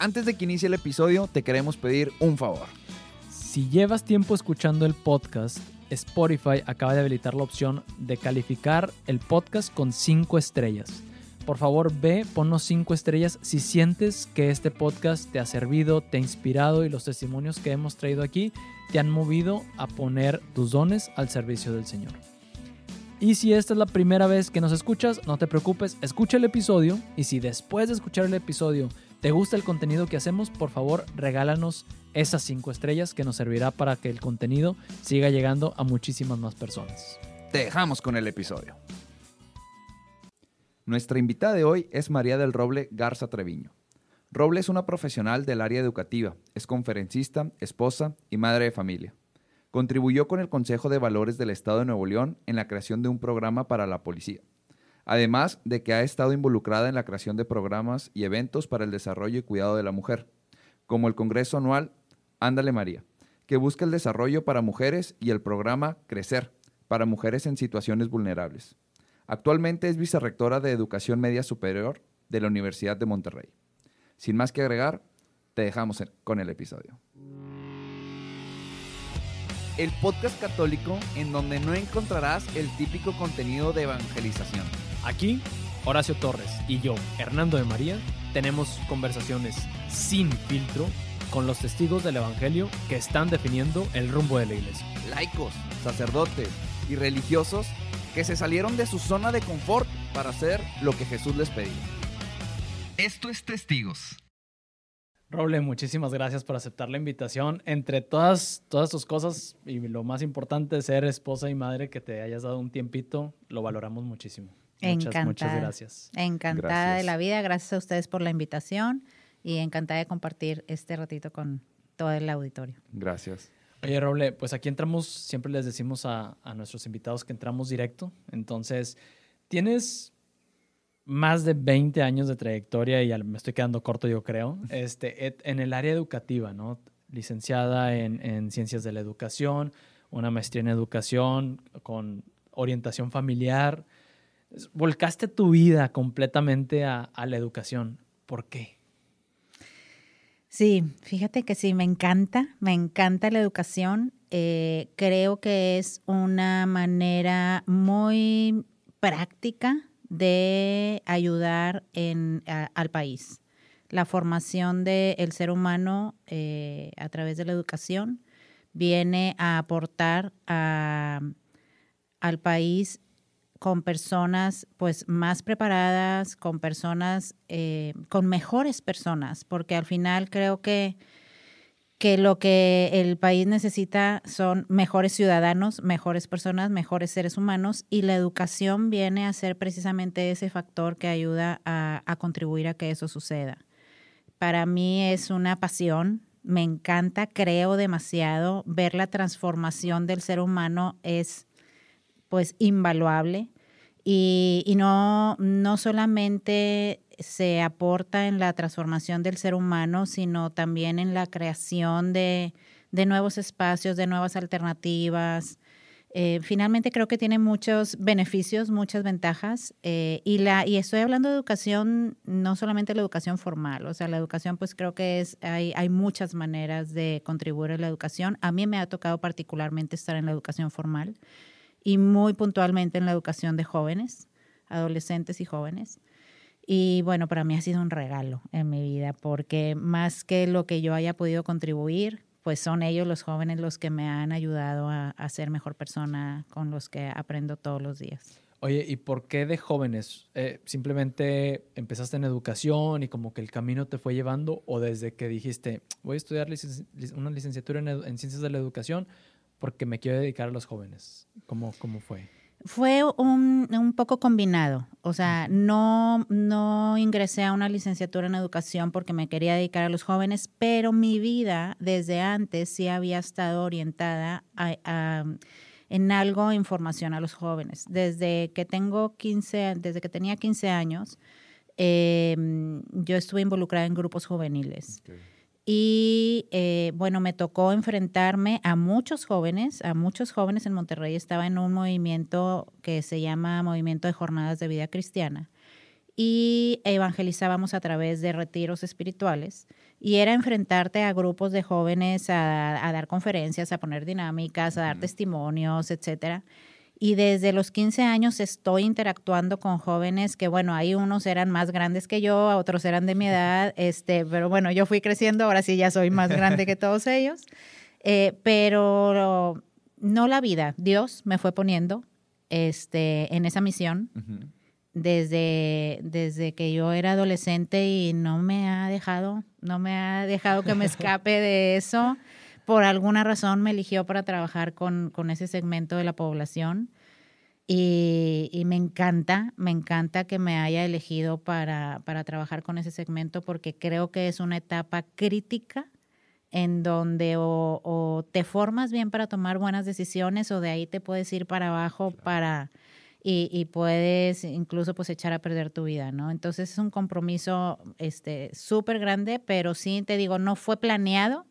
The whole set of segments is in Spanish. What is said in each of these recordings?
Antes de que inicie el episodio, te queremos pedir un favor. Si llevas tiempo escuchando el podcast, Spotify acaba de habilitar la opción de calificar el podcast con 5 estrellas. Por favor, ve, ponnos 5 estrellas si sientes que este podcast te ha servido, te ha inspirado y los testimonios que hemos traído aquí te han movido a poner tus dones al servicio del Señor. Y si esta es la primera vez que nos escuchas, no te preocupes, escucha el episodio y si después de escuchar el episodio te gusta el contenido que hacemos, por favor regálanos esas 5 estrellas que nos servirá para que el contenido siga llegando a muchísimas más personas. Te dejamos con el episodio. Nuestra invitada de hoy es María del Roble Garza Treviño. Roble es una profesional del área educativa, es conferencista, esposa y madre de familia. Contribuyó con el Consejo de Valores del Estado de Nuevo León en la creación de un programa para la policía. Además de que ha estado involucrada en la creación de programas y eventos para el desarrollo y cuidado de la mujer, como el Congreso Anual Ándale María, que busca el desarrollo para mujeres y el programa Crecer, para mujeres en situaciones vulnerables. Actualmente es vicerrectora de Educación Media Superior de la Universidad de Monterrey. Sin más que agregar, te dejamos con el episodio el podcast católico en donde no encontrarás el típico contenido de evangelización. Aquí, Horacio Torres y yo, Hernando de María, tenemos conversaciones sin filtro con los testigos del Evangelio que están definiendo el rumbo de la iglesia. Laicos, sacerdotes y religiosos que se salieron de su zona de confort para hacer lo que Jesús les pedía. Esto es Testigos. Roble, muchísimas gracias por aceptar la invitación. Entre todas, todas tus cosas y lo más importante, ser esposa y madre, que te hayas dado un tiempito, lo valoramos muchísimo. Muchas, muchas gracias. Encantada de la vida. Gracias a ustedes por la invitación y encantada de compartir este ratito con todo el auditorio. Gracias. Oye, Roble, pues aquí entramos, siempre les decimos a, a nuestros invitados que entramos directo. Entonces, ¿tienes más de 20 años de trayectoria y me estoy quedando corto, yo creo, este, en el área educativa, ¿no? Licenciada en, Ciencias de la Educación, una maestría en Educación con orientación familiar. Volcaste tu vida completamente a, la educación. ¿Por qué? Sí, fíjate que sí, me encanta, me encanta la educación. Eh, creo que es una manera muy práctica de ayudar al país. La formación del ser humano eh, a través de la educación viene a aportar al país con personas pues más preparadas, con personas, eh, con mejores personas, porque al final creo que que lo que el país necesita son mejores ciudadanos, mejores personas, mejores seres humanos y la educación viene a ser precisamente ese factor que ayuda a, contribuir a que eso suceda. Para mí es una pasión, me encanta, creo demasiado, ver la transformación del ser humano es pues invaluable y, y no, no solamente se aporta en la transformación del ser humano, sino también en la creación de, nuevos espacios, de nuevas alternativas. Eh, finalmente creo que tiene muchos beneficios, muchas ventajas eh, y la y estoy hablando de educación no solamente la educación formal, o sea la educación pues creo que es hay, hay muchas maneras de contribuir a la educación. A mí me ha tocado particularmente estar en la educación formal y muy puntualmente en la educación de jóvenes, adolescentes y jóvenes. Y bueno, para mí ha sido un regalo en mi vida, porque más que lo que yo haya podido contribuir, pues son ellos los jóvenes los que me han ayudado a, ser mejor persona con los que aprendo todos los días. Oye, ¿y por qué de jóvenes? Eh, ¿Simplemente empezaste en educación y como que el camino te fue llevando? ¿O desde que dijiste, voy a estudiar una licenciatura en, ciencias de la educación porque me quiero dedicar a los jóvenes? ¿Cómo, cómo fue? Fue un, un, poco combinado, o sea, no, no ingresé a una licenciatura en educación porque me quería dedicar a los jóvenes, pero mi vida desde antes sí había estado orientada a, en algo en formación a los jóvenes. Desde que tengo 15, desde que tenía 15 años, em, yo estuve involucrada en grupos juveniles. Y eh, bueno, me tocó enfrentarme a muchos jóvenes, a muchos jóvenes en Monterrey. Estaba en un movimiento que se llama Movimiento de Jornadas de Vida Cristiana. y evangelizábamos a través de retiros espirituales. Y era enfrentarte a grupos de jóvenes a, dar conferencias, a poner dinámicas, a dar testimonios, etcétera. Y desde los 15 años estoy interactuando con jóvenes que, bueno, hay unos eran más grandes que yo, otros eran de mi edad, este, pero bueno, yo fui creciendo, ahora sí ya soy más grande que todos ellos. Eh, pero no la vida, Dios me fue poniendo este, en esa misión desde, desde que yo era adolescente y no me ha dejado, no me ha dejado que me escape de eso. Por alguna razón me eligió para trabajar con, con ese segmento de la población. Y, y, me encanta, me encanta que me haya elegido para, para, trabajar con ese segmento porque creo que es una etapa crítica en donde o, o, te formas bien para tomar buenas decisiones o de ahí te puedes ir para abajo para y, puedes incluso pues echar a perder tu vida, ¿no? Entonces es un compromiso este súper grande, pero sí te digo, no fue planeado.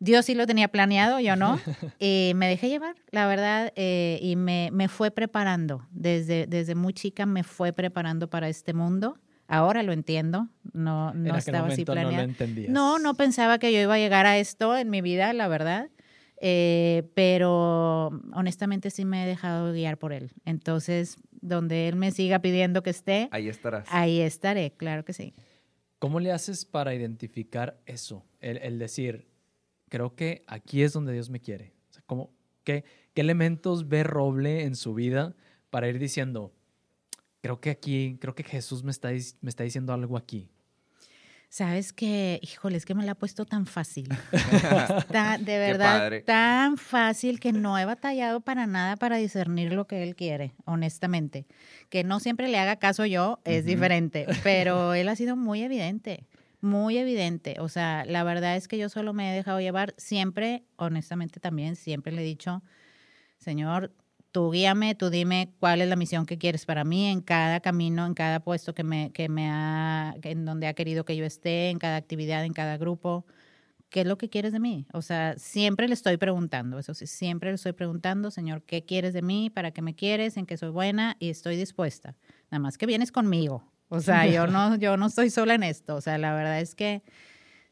Dios sí lo tenía planeado, yo no. y me dejé llevar, la verdad, eh, y me, me, fue preparando. Desde, desde muy chica me fue preparando para este mundo. Ahora lo entiendo, no, no estaba así planeado. No, no, no pensaba que yo iba a llegar a esto en mi vida, la verdad. Eh, pero honestamente sí me he dejado guiar por él. Entonces, donde él me siga pidiendo que esté, ahí estarás. Ahí estaré, claro que sí. ¿Cómo le haces para identificar eso? El, decir, creo que aquí es donde Dios me quiere. qué, ¿Qué elementos ve Roble en su vida para ir diciendo, creo que aquí, creo que Jesús me está, me está diciendo algo aquí? Sabes que, híjole, es que me la ha puesto tan fácil. de verdad, tan fácil que no he batallado para nada para discernir lo que él quiere, honestamente. Que no siempre le haga caso yo es diferente, pero él ha sido muy evidente, muy evidente. O sea, la verdad es que yo solo me he dejado llevar siempre, honestamente también, siempre le he dicho, Señor, tú guíame, tú dime cuál es la misión que quieres para mí en cada camino, en cada puesto que me, que me ha, en donde ha querido que yo esté, en cada actividad, en cada grupo. ¿Qué es lo que quieres de mí? O sea, siempre le estoy preguntando, eso sí, siempre le estoy preguntando, Señor, ¿qué quieres de mí? ¿Para qué me quieres? ¿En qué soy buena? Y estoy dispuesta. Nada más que vienes conmigo. O sea, yo no, yo no estoy sola en esto. O sea, la verdad es que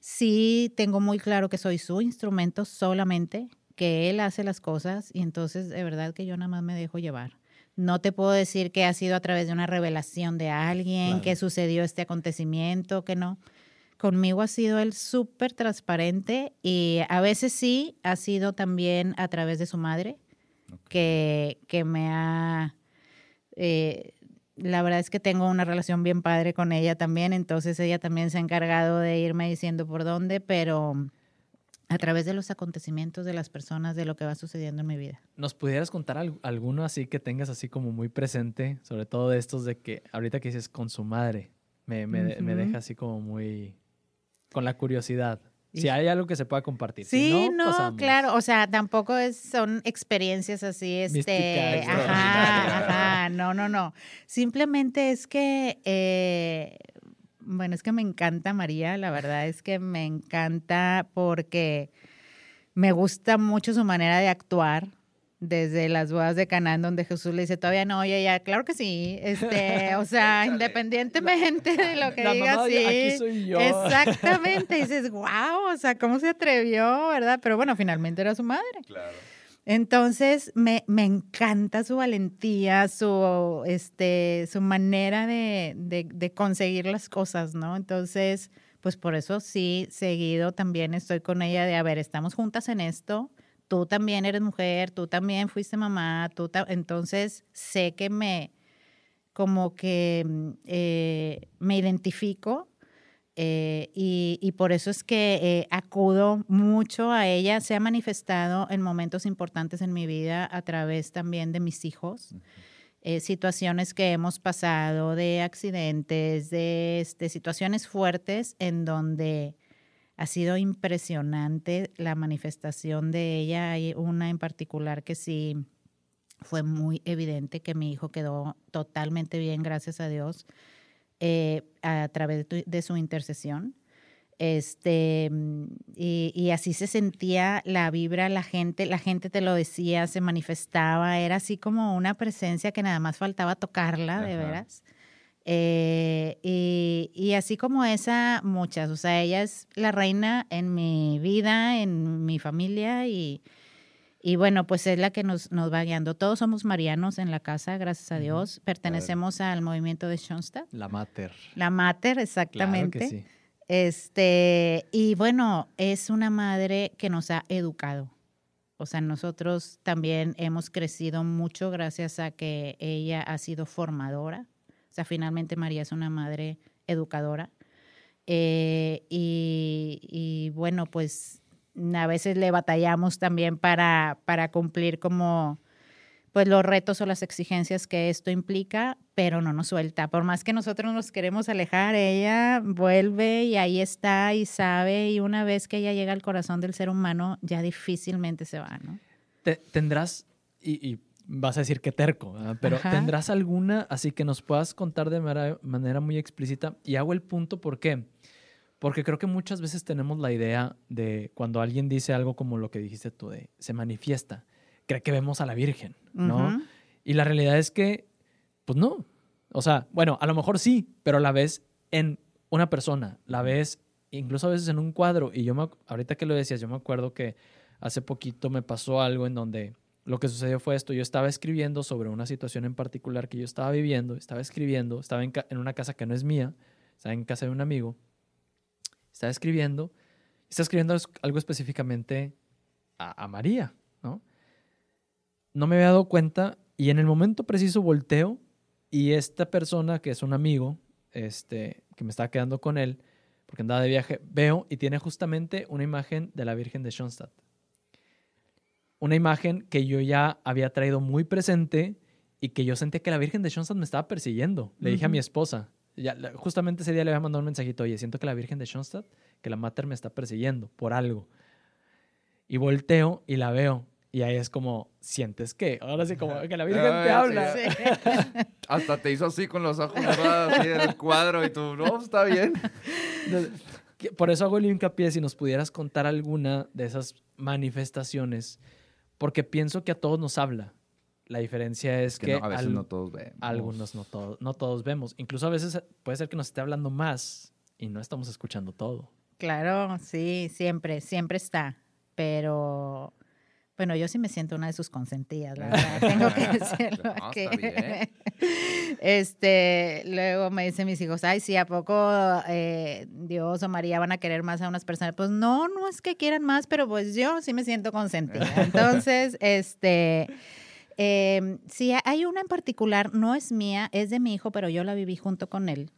sí tengo muy claro que soy su instrumento solamente que él hace las cosas y entonces de verdad que yo nada más me dejo llevar. No te puedo decir que ha sido a través de una revelación de alguien, que sucedió este acontecimiento, que no. Conmigo ha sido él súper transparente y a veces sí ha sido también a través de su madre, que, que, me ha... Eh, la verdad es que tengo una relación bien padre con ella también, entonces ella también se ha encargado de irme diciendo por dónde, pero a través de los acontecimientos de las personas, de lo que va sucediendo en mi vida. ¿Nos pudieras contar alguno así que tengas así como muy presente, sobre todo de estos de que ahorita que dices con su madre, me, me, deja así como muy con la curiosidad? Si hay algo que se pueda compartir. Sí, no, claro. O sea, tampoco es, son experiencias así, este, ajá, ajá, no, no, no. Simplemente es que eh, bueno, es que me encanta María, la verdad es que me encanta porque me gusta mucho su manera de actuar desde las bodas de Canaán donde Jesús le dice todavía no, oye, ya, claro que sí, este, o sea, independientemente de lo que la diga, sí, aquí soy yo. exactamente, dices, wow, o sea, cómo se atrevió, ¿verdad? Pero bueno, finalmente era su madre. Claro. Entonces, me, me, encanta su valentía, su, este, su manera de, de, conseguir las cosas, ¿no? Entonces, pues por eso sí, seguido también estoy con ella de, a ver, estamos juntas en esto, tú también eres mujer, tú también fuiste mamá, tú entonces sé que me, como que mm, eh, me identifico eh, y, por eso es que eh, acudo mucho a ella. Se ha manifestado en momentos importantes en mi vida a través también de mis hijos. Eh, situaciones que hemos pasado, de accidentes, de, este, situaciones fuertes en donde ha sido impresionante la manifestación de ella. Hay una en particular que sí fue muy evidente que mi hijo quedó totalmente bien, gracias a Dios eh, a través de, su intercesión. Este, y, así se sentía la vibra, la gente, la gente te lo decía, se manifestaba, era así como una presencia que nada más faltaba tocarla, de veras. Eh, y, y así como esa, muchas. O sea, ella es la reina en mi vida, en mi familia y, y bueno, pues es la que nos, nos va guiando. Todos somos marianos en la casa, gracias a Dios. Pertenecemos al movimiento de Schoenstatt. La mater. La mater, exactamente. Claro que sí. Este, y bueno, es una madre que nos ha educado. O sea, nosotros también hemos crecido mucho gracias a que ella ha sido formadora. Sea, finalmente María es una madre educadora. Eh, y, bueno, pues a veces le batallamos también para, para cumplir como pues los retos o las exigencias que esto implica, pero no nos suelta. Por más que nosotros nos queremos alejar, ella vuelve y ahí está y sabe y una vez que ella llega al corazón del ser humano, ya difícilmente se va, ¿no? Te, tendrás, y, vas a decir que terco, ¿verdad? pero Ajá. tendrás alguna así que nos puedas contar de manera, manera muy explícita y hago el punto por qué. Porque creo que muchas veces tenemos la idea de cuando alguien dice algo como lo que dijiste tú, de se manifiesta, cree que vemos a la Virgen, ¿no? Uh -huh. Y la realidad es que, pues no. O sea, bueno, a lo mejor sí, pero la ves en una persona, la ves incluso a veces en un cuadro. Y yo, me, ahorita que lo decías, yo me acuerdo que hace poquito me pasó algo en donde lo que sucedió fue esto. Yo estaba escribiendo sobre una situación en particular que yo estaba viviendo, estaba escribiendo, estaba en, una casa que no es mía, estaba en casa de un amigo está escribiendo, está escribiendo algo específicamente a, a, María, ¿no? No me había dado cuenta y en el momento preciso volteo y esta persona que es un amigo, este, que me estaba quedando con él, porque andaba de viaje, veo y tiene justamente una imagen de la Virgen de Schoenstatt. Una imagen que yo ya había traído muy presente y que yo sentía que la Virgen de Schoenstatt me estaba persiguiendo. Le uh -huh. dije a mi esposa, ya, justamente ese día le había mandado un mensajito, oye, siento que la Virgen de Schoenstatt, que la Mater me está persiguiendo por algo. Y volteo y la veo. Y ahí es como, sientes que, ahora sí, como que la Virgen te habla. Sí. Hasta te hizo así con los ojos cerrados, así en el cuadro, y tú, no, está bien. Por eso hago el hincapié si nos pudieras contar alguna de esas manifestaciones, porque pienso que a todos nos habla. La diferencia es que, que no, a veces al, no todos vemos. Algunos no, to no todos vemos. Incluso a veces puede ser que nos esté hablando más y no estamos escuchando todo. Claro, sí, siempre, siempre está. Pero bueno, yo sí me siento una de sus consentidas, la verdad. Tengo que decirlo. no, que... este, luego me dicen mis hijos, ay, sí, ¿a poco eh, Dios o María van a querer más a unas personas? Pues no, no es que quieran más, pero pues yo sí me siento consentida. Entonces, este. Eh, sí, hay una en particular, no es mía, es de mi hijo, pero yo la viví junto con él.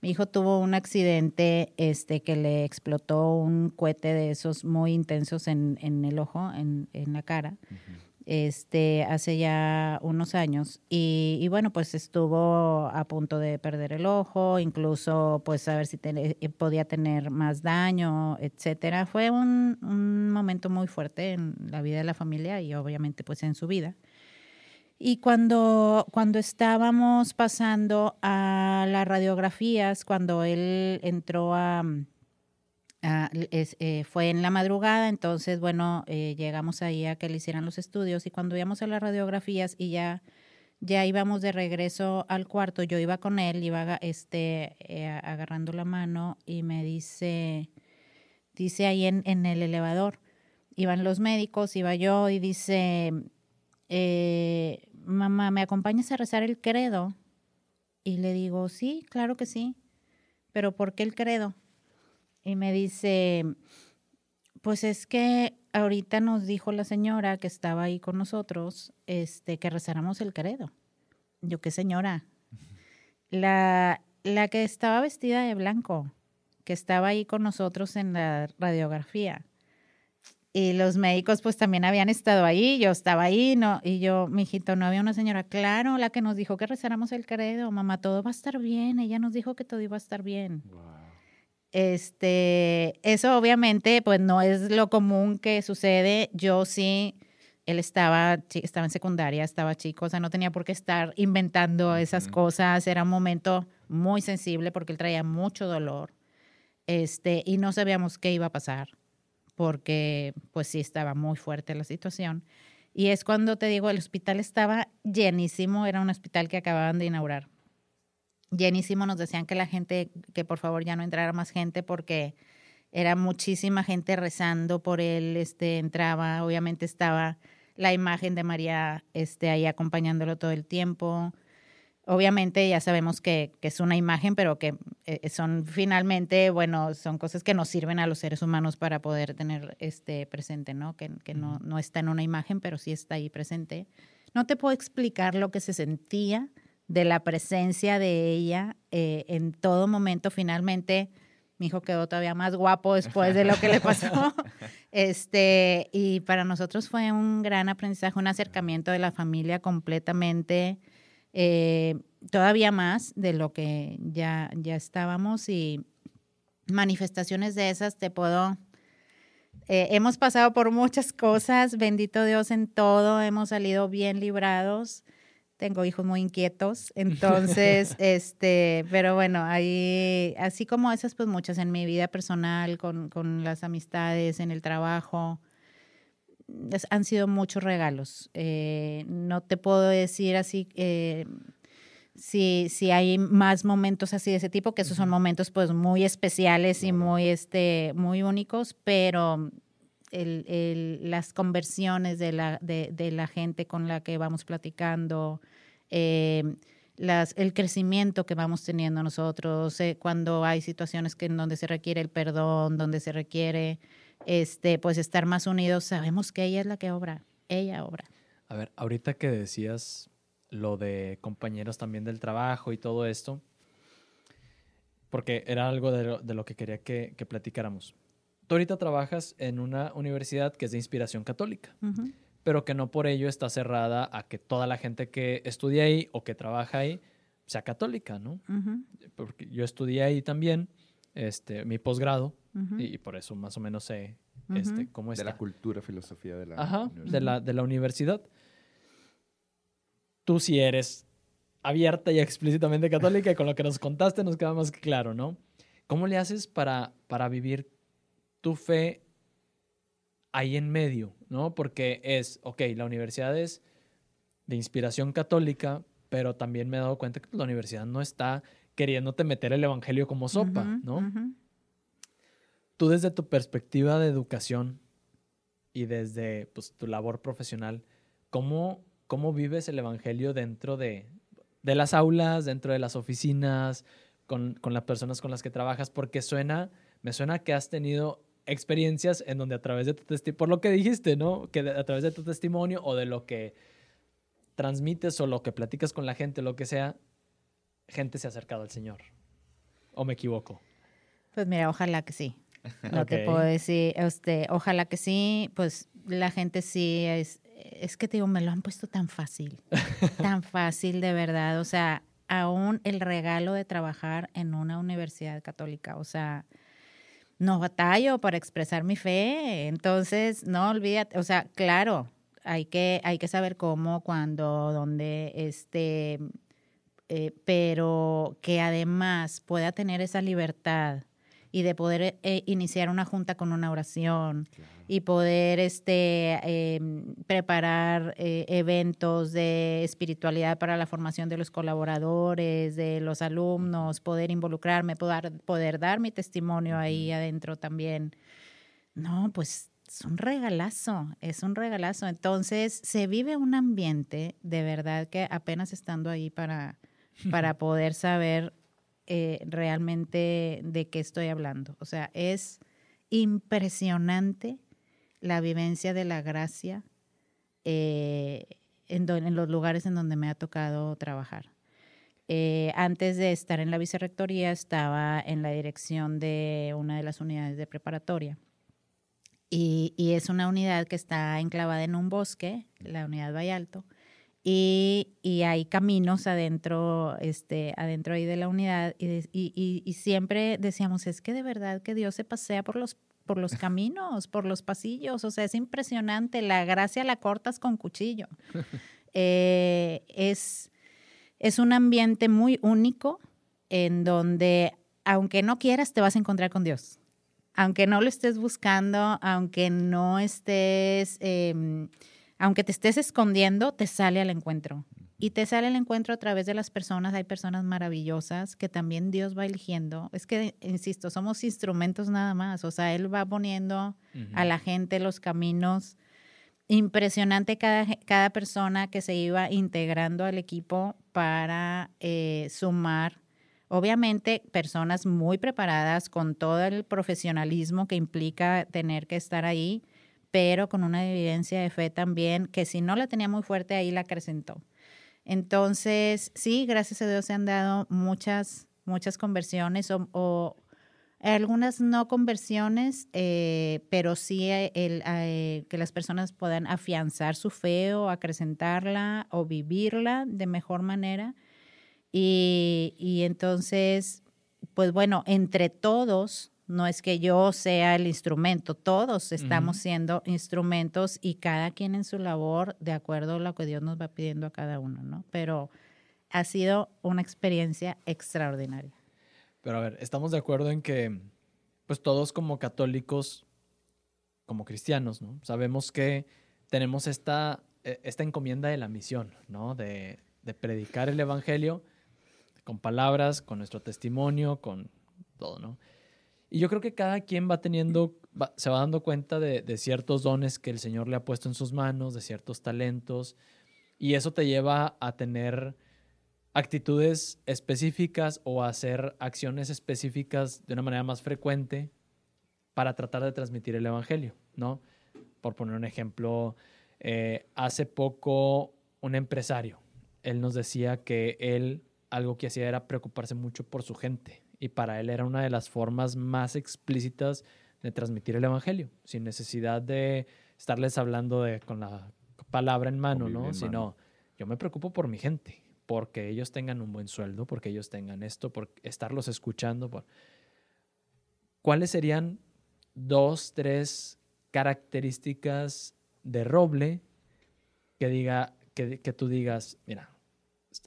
Mi hijo tuvo un accidente este, que le explotó un cohete de esos muy intensos en, en el ojo, en, en la cara, este, hace ya unos años. Y, y, bueno, pues estuvo a punto de perder el ojo, incluso pues a ver si te, podía tener más daño, etcétera. Fue un, un momento muy fuerte en la vida de la familia y obviamente pues en su vida. Y cuando, cuando estábamos pasando a las radiografías, cuando él entró a, eh, fue en la madrugada, entonces, bueno, eh, llegamos ahí a que le hicieran los estudios y cuando íbamos a las radiografías y ya, ya íbamos de regreso al cuarto, yo iba con él, iba este, eh, agarrando la mano y me dice, dice ahí en, en el elevador, iban los médicos, iba yo y dice eh, mamá, ¿me acompañas a rezar el credo? Y le digo, sí, claro que sí, pero ¿por qué el credo? Y me dice, pues es que ahorita nos dijo la señora que estaba ahí con nosotros, este, que rezáramos el credo. Yo, ¿qué señora? La, la que estaba vestida de blanco, que estaba ahí con nosotros en la radiografía y los médicos pues también habían estado ahí, yo estaba ahí, no, y yo, mijito, no había una señora, claro, la que nos dijo que rezáramos el credo, mamá, todo va a estar bien, ella nos dijo que todo iba a estar bien. Wow. Este, eso obviamente pues no es lo común que sucede, yo sí, él estaba, estaba en secundaria, estaba chico, o sea, no tenía por qué estar inventando esas cosas, era un momento muy sensible porque él traía mucho dolor, este, y no sabíamos qué iba a pasar porque pues sí estaba muy fuerte la situación. Y es cuando te digo, el hospital estaba llenísimo, era un hospital que acababan de inaugurar. llenísimo. Nos decían que la gente, que por favor ya no entrara más gente porque era muchísima gente rezando por él. Este, entraba, obviamente estaba la imagen de María este, ahí acompañándolo todo el tiempo. Obviamente ya sabemos que, es una imagen, pero que eh, son finalmente, bueno, son cosas que nos sirven a los seres humanos para poder tener este presente, ¿no? Que, no, no, está en una imagen, pero sí está ahí presente. No te puedo explicar lo que se sentía de la presencia de ella eh, en todo momento. Finalmente, mi hijo quedó todavía más guapo después de lo que le pasó. Este, y para nosotros fue un gran aprendizaje, un acercamiento de la familia completamente eh, todavía más de lo que ya, ya estábamos y manifestaciones de esas te puedo... Eh, hemos pasado por muchas cosas, bendito Dios en todo, hemos salido bien librados. Tengo hijos muy inquietos, entonces, este, pero bueno, ahí, así como esas, pues muchas en mi vida personal, con, con las amistades, en el trabajo, han sido muchos regalos. Eh, no te puedo decir así eh, si, si hay más momentos así de ese tipo, que esos son momentos pues muy especiales y muy, este, muy únicos, pero las conversiones de la, de, la gente con la que vamos platicando, eh, las, el crecimiento que vamos teniendo nosotros, cuando hay situaciones que en donde se requiere el perdón, donde se requiere este, pues estar más unidos, sabemos que ella es la que obra, ella obra. A ver, ahorita que decías lo de compañeros también del trabajo y todo esto, porque era algo de lo, que quería que, platicáramos. Tú ahorita trabajas en una universidad que es de inspiración católica, pero que no por ello está cerrada a que toda la gente que estudia ahí o que trabaja ahí sea católica, ¿no? Porque yo estudié ahí también, este, mi posgrado, y, por eso más o menos sé este, cómo está. De la cultura, filosofía de la universidad. De la, de la universidad. Tú sí eres abierta y explícitamente católica y con lo que nos contaste nos queda más claro, ¿no? ¿Cómo le haces para, para vivir tu fe ahí en medio, ¿no? Porque es, ok, la universidad es de inspiración católica, pero también me he dado cuenta que la universidad no está queriéndote meter el evangelio como sopa, ¿no? Tú desde tu perspectiva de educación y desde pues, tu labor profesional, ¿cómo, ¿cómo vives el Evangelio dentro de, las aulas, dentro de las oficinas, con, las personas con las que trabajas? Porque suena, me suena que has tenido experiencias en donde a través de tu testimonio, por lo que dijiste, ¿no? Que a través de tu testimonio o de lo que transmites o lo que platicas con la gente, lo que sea, gente se ha acercado al Señor. ¿O me equivoco? Pues mira, ojalá que sí. No te puedo decir, este, ojalá que sí, pues la gente sí es, es que te digo, me lo han puesto tan fácil, tan fácil de verdad, o sea, aún el regalo de trabajar en una universidad católica, o sea, no batallo para expresar mi fe, entonces no olvídate, o sea, claro, hay que, hay que saber cómo, cuándo, dónde, este, eh, pero que además pueda tener esa libertad y de poder eh, iniciar una junta con una oración y poder este, em, preparar eh, eventos de espiritualidad para la formación de los colaboradores, de los alumnos, poder involucrarme, poder, poder dar mi testimonio ahí adentro también. No, pues es un regalazo, es un regalazo. Entonces se vive un ambiente de verdad que apenas estando ahí para, para poder saber eh, realmente de qué estoy hablando. O sea, es impresionante la vivencia de la gracia eh, en, los lugares en donde me ha tocado trabajar. Eh, antes de estar en la vicerrectoría estaba en la dirección de una de las unidades de preparatoria. Y, y, es una unidad que está enclavada en un bosque, la unidad Valle Alto, y, y, hay caminos adentro, este, adentro ahí de la unidad y, y, y, siempre decíamos, es que de verdad que Dios se pasea por los, por los caminos, por los pasillos, o sea, es impresionante, la gracia la cortas con cuchillo. Eh, es, es un ambiente muy único en donde, aunque no quieras, te vas a encontrar con Dios. Aunque no lo estés buscando, aunque no estés... Eh, aunque te estés escondiendo, te sale al encuentro. y te sale el encuentro a través de las personas. Hay personas maravillosas que también Dios va eligiendo. Es que, insisto, somos instrumentos nada más. O sea, Él va poniendo a la gente los caminos. Impresionante cada, cada persona que se iba integrando al equipo para eh, sumar. Obviamente, personas muy preparadas con todo el profesionalismo que implica tener que estar ahí, pero con una evidencia de fe también que si no la tenía muy fuerte, ahí la acrecentó. Entonces, sí, gracias a Dios se han dado muchas, muchas conversiones o, algunas no conversiones, eh, pero sí el, eh, que las personas puedan afianzar su fe o acrecentarla o vivirla de mejor manera. Y, y entonces, pues bueno, entre todos no es que yo sea el instrumento, todos estamos siendo instrumentos y cada quien en su labor de acuerdo a lo que Dios nos va pidiendo a cada uno, ¿no? Pero ha sido una experiencia extraordinaria. Pero a ver, estamos de acuerdo en que, pues todos como católicos, como cristianos, ¿no? Sabemos que tenemos esta, e, esta encomienda de la misión, ¿no? De, de predicar el Evangelio con palabras, con nuestro testimonio, con todo, ¿no? Y yo creo que cada quien va teniendo, se va dando cuenta de, ciertos dones que el Señor le ha puesto en sus manos, de ciertos talentos, y eso te lleva a tener actitudes específicas o a hacer acciones específicas de una manera más frecuente para tratar de transmitir el Evangelio, ¿no? Por poner un ejemplo, eh, hace poco un empresario, él nos decía que él algo que hacía era preocuparse mucho por su gente, y para él era una de las formas más explícitas de transmitir el Evangelio, sin necesidad de estarles hablando de, con la palabra en mano, ¿no? Sino, yo me preocupo por mi gente, porque ellos tengan un buen sueldo, porque ellos tengan esto, por estarlos escuchando. Por... ¿Cuáles serían dos, tres características de Roble que diga, que, que tú digas, mira,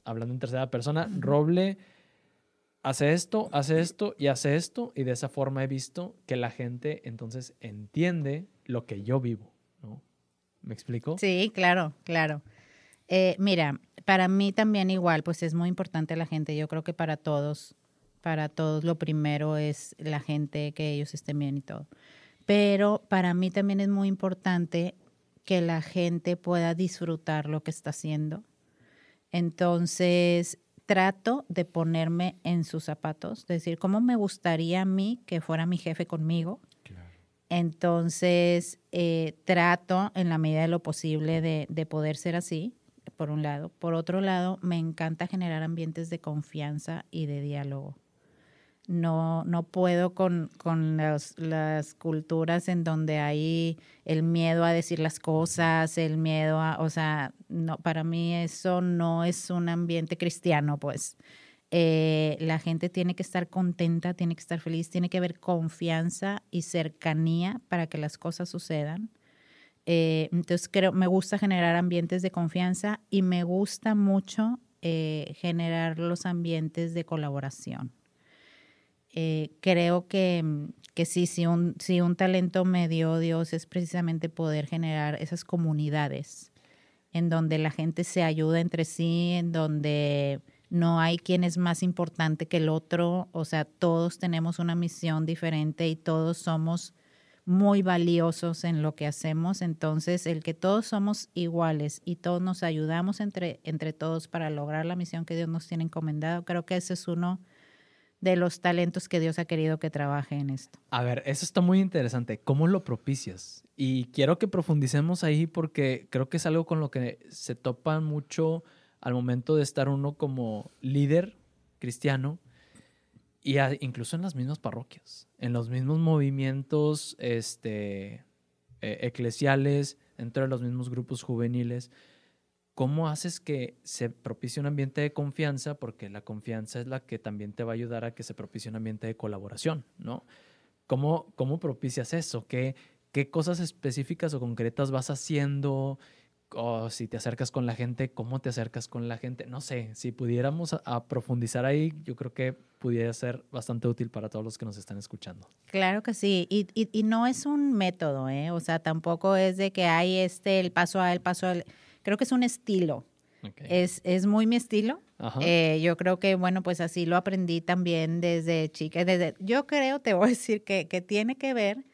hablando en tercera persona, Roble hace esto, hace esto y hace esto, y de esa forma he visto que la gente entonces entiende lo que yo vivo, ¿no? ¿Me explico? Sí, claro, claro. Eh, mira, para mí también igual, pues es muy importante la gente. Yo creo que para todos, para todos lo primero es la gente, que ellos estén bien y todo. Pero para mí también es muy importante que la gente pueda disfrutar lo que está haciendo. Entonces, trato de ponerme en sus zapatos, decir, ¿cómo me gustaría a mí que fuera mi jefe conmigo? Entonces, eh, trato en la medida de lo posible de, de, poder ser así, por un lado. Por otro lado, me encanta generar ambientes de confianza y de diálogo no, no puedo con, con las culturas en donde hay el miedo a decir las cosas, el miedo a, o sea, no, para mí eso no es un ambiente cristiano, pues. Eh, la gente tiene que estar contenta, tiene que estar feliz, tiene que haber confianza y cercanía para que las cosas sucedan. Eh, entonces creo, me gusta generar ambientes de confianza y me gusta mucho eh, generar los ambientes de colaboración. Eh, creo que, que sí, si un, si un talento me dio Dios es precisamente poder generar esas comunidades en donde la gente se ayuda entre sí, en donde no hay quien es más importante que el otro, o sea, todos tenemos una misión diferente y todos somos muy valiosos en lo que hacemos, entonces el que todos somos iguales y todos nos ayudamos entre, entre todos para lograr la misión que Dios nos tiene encomendado, creo que ese es uno de los talentos que Dios ha querido que trabaje en esto. A ver, eso está muy interesante. ¿Cómo lo propicias? Y quiero que profundicemos ahí porque creo que es algo con lo que se topa mucho al momento de estar uno como líder cristiano y incluso en las mismas parroquias, en los mismos movimientos este, e, eclesiales, dentro de los mismos grupos juveniles. ¿Cómo haces que se propicie un ambiente de confianza? Porque la confianza es la que también te va a ayudar a que se propicie un ambiente de colaboración, ¿no? ¿Cómo, cómo propicias eso? ¿Qué, ¿Qué cosas específicas o concretas vas haciendo? O si te acercas con la gente, ¿cómo te acercas con la gente? No sé, si pudiéramos a, profundizar ahí, yo creo que pudiera ser bastante útil para todos los que nos están escuchando. Claro que sí, y, y, y no es un método, ¿eh? O sea, tampoco es de que hay este, el paso A, el paso A creo que es un estilo. Ok. Es, es muy mi estilo. Eh, yo creo que, bueno, pues así lo aprendí también desde chica. Desde, yo creo, te voy a decir que, que tiene que ver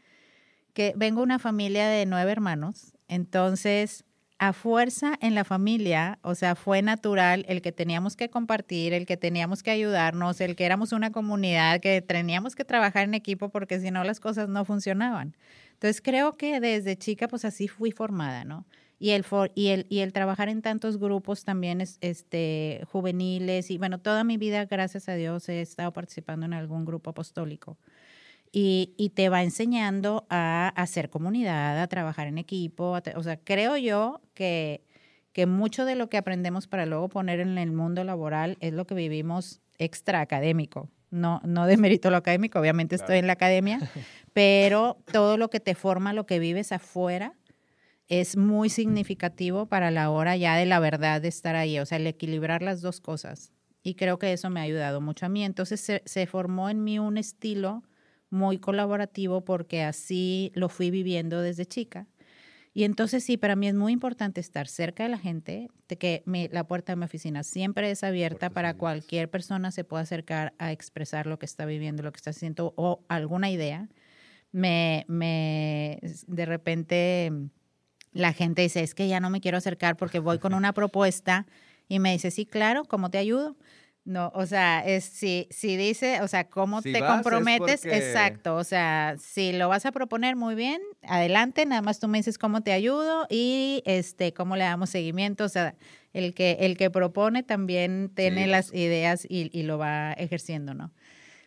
que vengo de una familia de nueve hermanos, entonces a fuerza en la familia, o sea, fue natural el que teníamos que compartir, el que teníamos que ayudarnos, el que éramos una comunidad, que teníamos que trabajar en equipo porque si no las cosas no funcionaban. Entonces creo que desde chica pues así fui formada, ¿no? Y el, for- y el, y el trabajar en tantos grupos también es, este, juveniles y bueno, toda mi vida, gracias a Dios, he estado participando en algún grupo apostólico. Y, y te va enseñando a hacer comunidad, a trabajar en equipo. a o sea, creo yo que, que mucho de lo que aprendemos para luego poner en el mundo laboral es lo que vivimos extra académico. No, no de mérito lo académico, obviamente estoy en la academia, pero todo lo que te forma, lo que vives afuera, es muy significativo para la hora ya de la verdad de estar ahí, o sea, el equilibrar las dos cosas. Y creo que eso me ha ayudado mucho a mí. Entonces se, se formó en mí un estilo muy colaborativo porque así lo fui viviendo desde chica. Y entonces sí, para mí es muy importante estar cerca de la gente, de que mi- la puerta de mi oficina siempre es abierta Puertas para abiertas. cualquier persona se pueda acercar a expresar lo que está viviendo, lo que está haciendo o alguna idea. Me, me, de repente la gente dice, es que ya no me quiero acercar porque voy con una propuesta y me dice, sí, claro, ¿cómo te ayudo? No, o sea, es si, si dice, o sea, ¿cómo Si te vas, comprometes? porque- Exacto, o sea, si lo vas a proponer muy bien, adelante, nada más tú me dices cómo te ayudo y este cómo le damos seguimiento, o sea, el que el que propone también tiene Sí, las ideas y, y lo va ejerciendo, ¿no?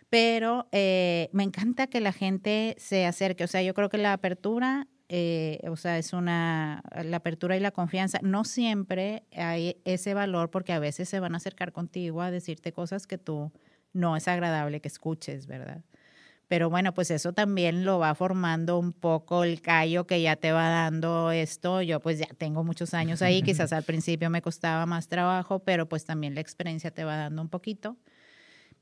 Pero eh, me encanta que la gente se acerque, o sea, yo creo que la apertura eh, o sea, es una, la apertura y la confianza. No siempre hay ese valor porque a veces se van a acercar contigo a decirte cosas que tú no es agradable que escuches, ¿verdad? Pero bueno, pues eso también lo va formando un poco el callo que ya te va dando esto. Yo pues ya tengo muchos años ahí, quizás al principio me costaba más trabajo, pero pues también la experiencia te va dando un poquito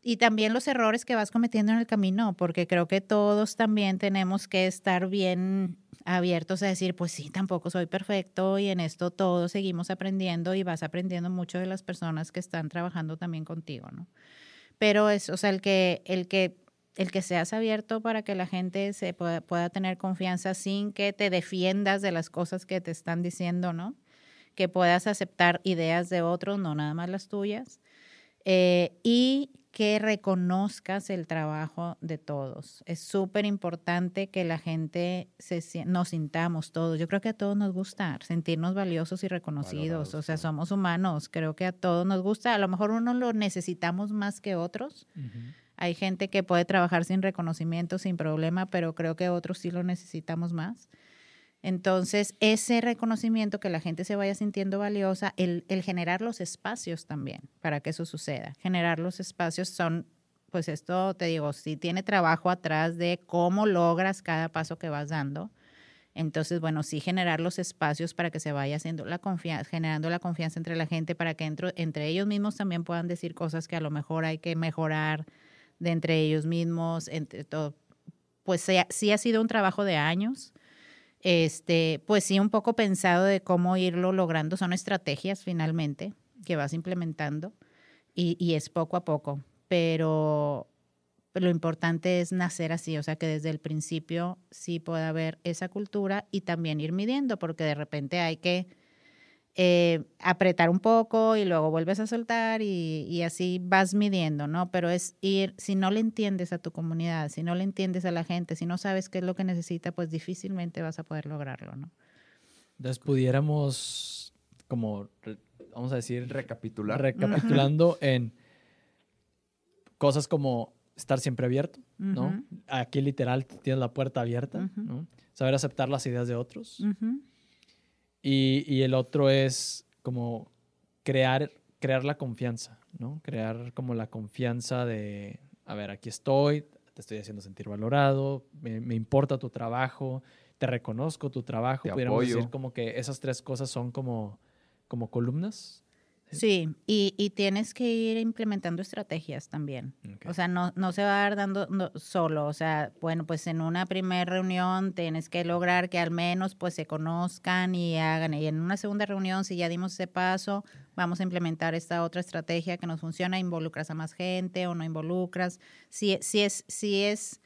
y también los errores que vas cometiendo en el camino, porque creo que todos también tenemos que estar bien abiertos a decir, pues sí, tampoco soy perfecto y en esto todos seguimos aprendiendo y vas aprendiendo mucho de las personas que están trabajando también contigo, ¿no? Pero es, o sea, el que, el que, el que seas abierto para que la gente se pueda, pueda tener confianza sin que te defiendas de las cosas que te están diciendo, ¿no? Que puedas aceptar ideas de otros, no nada más las tuyas. Eh, y que reconozcas el trabajo de todos. Es súper importante que la gente se, nos sintamos todos. Yo creo que a todos nos gusta sentirnos valiosos y reconocidos. Valorados, o sea, somos humanos. Creo que a todos nos gusta. A lo mejor uno lo necesitamos más que otros. Hay gente que puede trabajar sin reconocimiento, sin problema, pero creo que otros sí lo necesitamos más. Entonces, ese reconocimiento, que la gente se vaya sintiendo valiosa, el, generar los espacios también para que eso suceda. Generar los espacios son, pues esto te digo, sí tiene trabajo atrás de cómo logras cada paso que vas dando. Entonces, bueno, sí generar los espacios para que se vaya haciendo la confianza, generando la confianza entre la gente para que entre ellos mismos también puedan decir cosas que a lo mejor hay que mejorar de entre ellos mismos, entre todo. Pues sí ha sido un trabajo de años. Este, pues sí, un poco pensado de cómo irlo logrando. Son estrategias finalmente que vas implementando y, y es poco a poco. Pero, lo importante es nacer así, o sea, que desde el principio sí pueda haber esa cultura y también ir midiendo, porque de repente hay que eh, apretar un poco y luego vuelves a soltar y, y así vas midiendo, ¿no? Pero es ir, si no le entiendes a tu comunidad, si no le entiendes a la gente, si no sabes qué es lo que necesita, pues difícilmente vas a poder lograrlo, ¿no? Entonces pudiéramos, como, re- vamos a decir, Recapitular. recapitulando en cosas como estar siempre abierto, ¿no? Ujú. Aquí literal tienes la puerta abierta. ¿no? Saber aceptar las ideas de otros. Y, y el otro es como crear, crear la confianza, ¿no? Crear como la confianza de, a ver, aquí estoy, te estoy haciendo sentir valorado, me, me importa tu trabajo, te reconozco tu trabajo. Te Pudiéramos apoyo. decir como que esas tres cosas son como, como columnas Sí, y, y tienes que ir implementando estrategias también. O sea, no, no se va a dar dando no- solo. O sea, bueno, pues en una primera reunión tienes que lograr que al menos pues se conozcan y hagan. Y en una segunda reunión, si ya dimos ese paso, vamos a implementar esta otra estrategia que nos funciona. Involucras a más gente o no involucras. Si, si es, si es,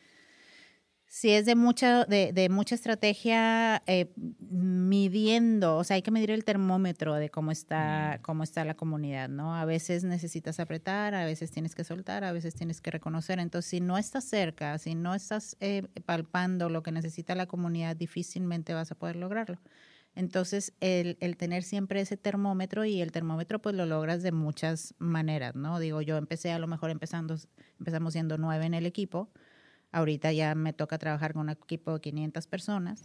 si es de mucha, de, de mucha estrategia eh, midiendo, o sea, hay que medir el termómetro de cómo está, cómo está la comunidad, ¿no? A veces necesitas apretar, a veces tienes que soltar, a veces tienes que reconocer. Entonces, si no estás cerca, si no estás eh, palpando lo que necesita la comunidad, difícilmente vas a poder lograrlo. Entonces, el, el tener siempre ese termómetro y el termómetro pues lo logras de muchas maneras, ¿no? Digo, yo empecé a lo mejor empezando, empezamos siendo nueve en el equipo, ahorita ya me toca trabajar con un equipo de 500 personas.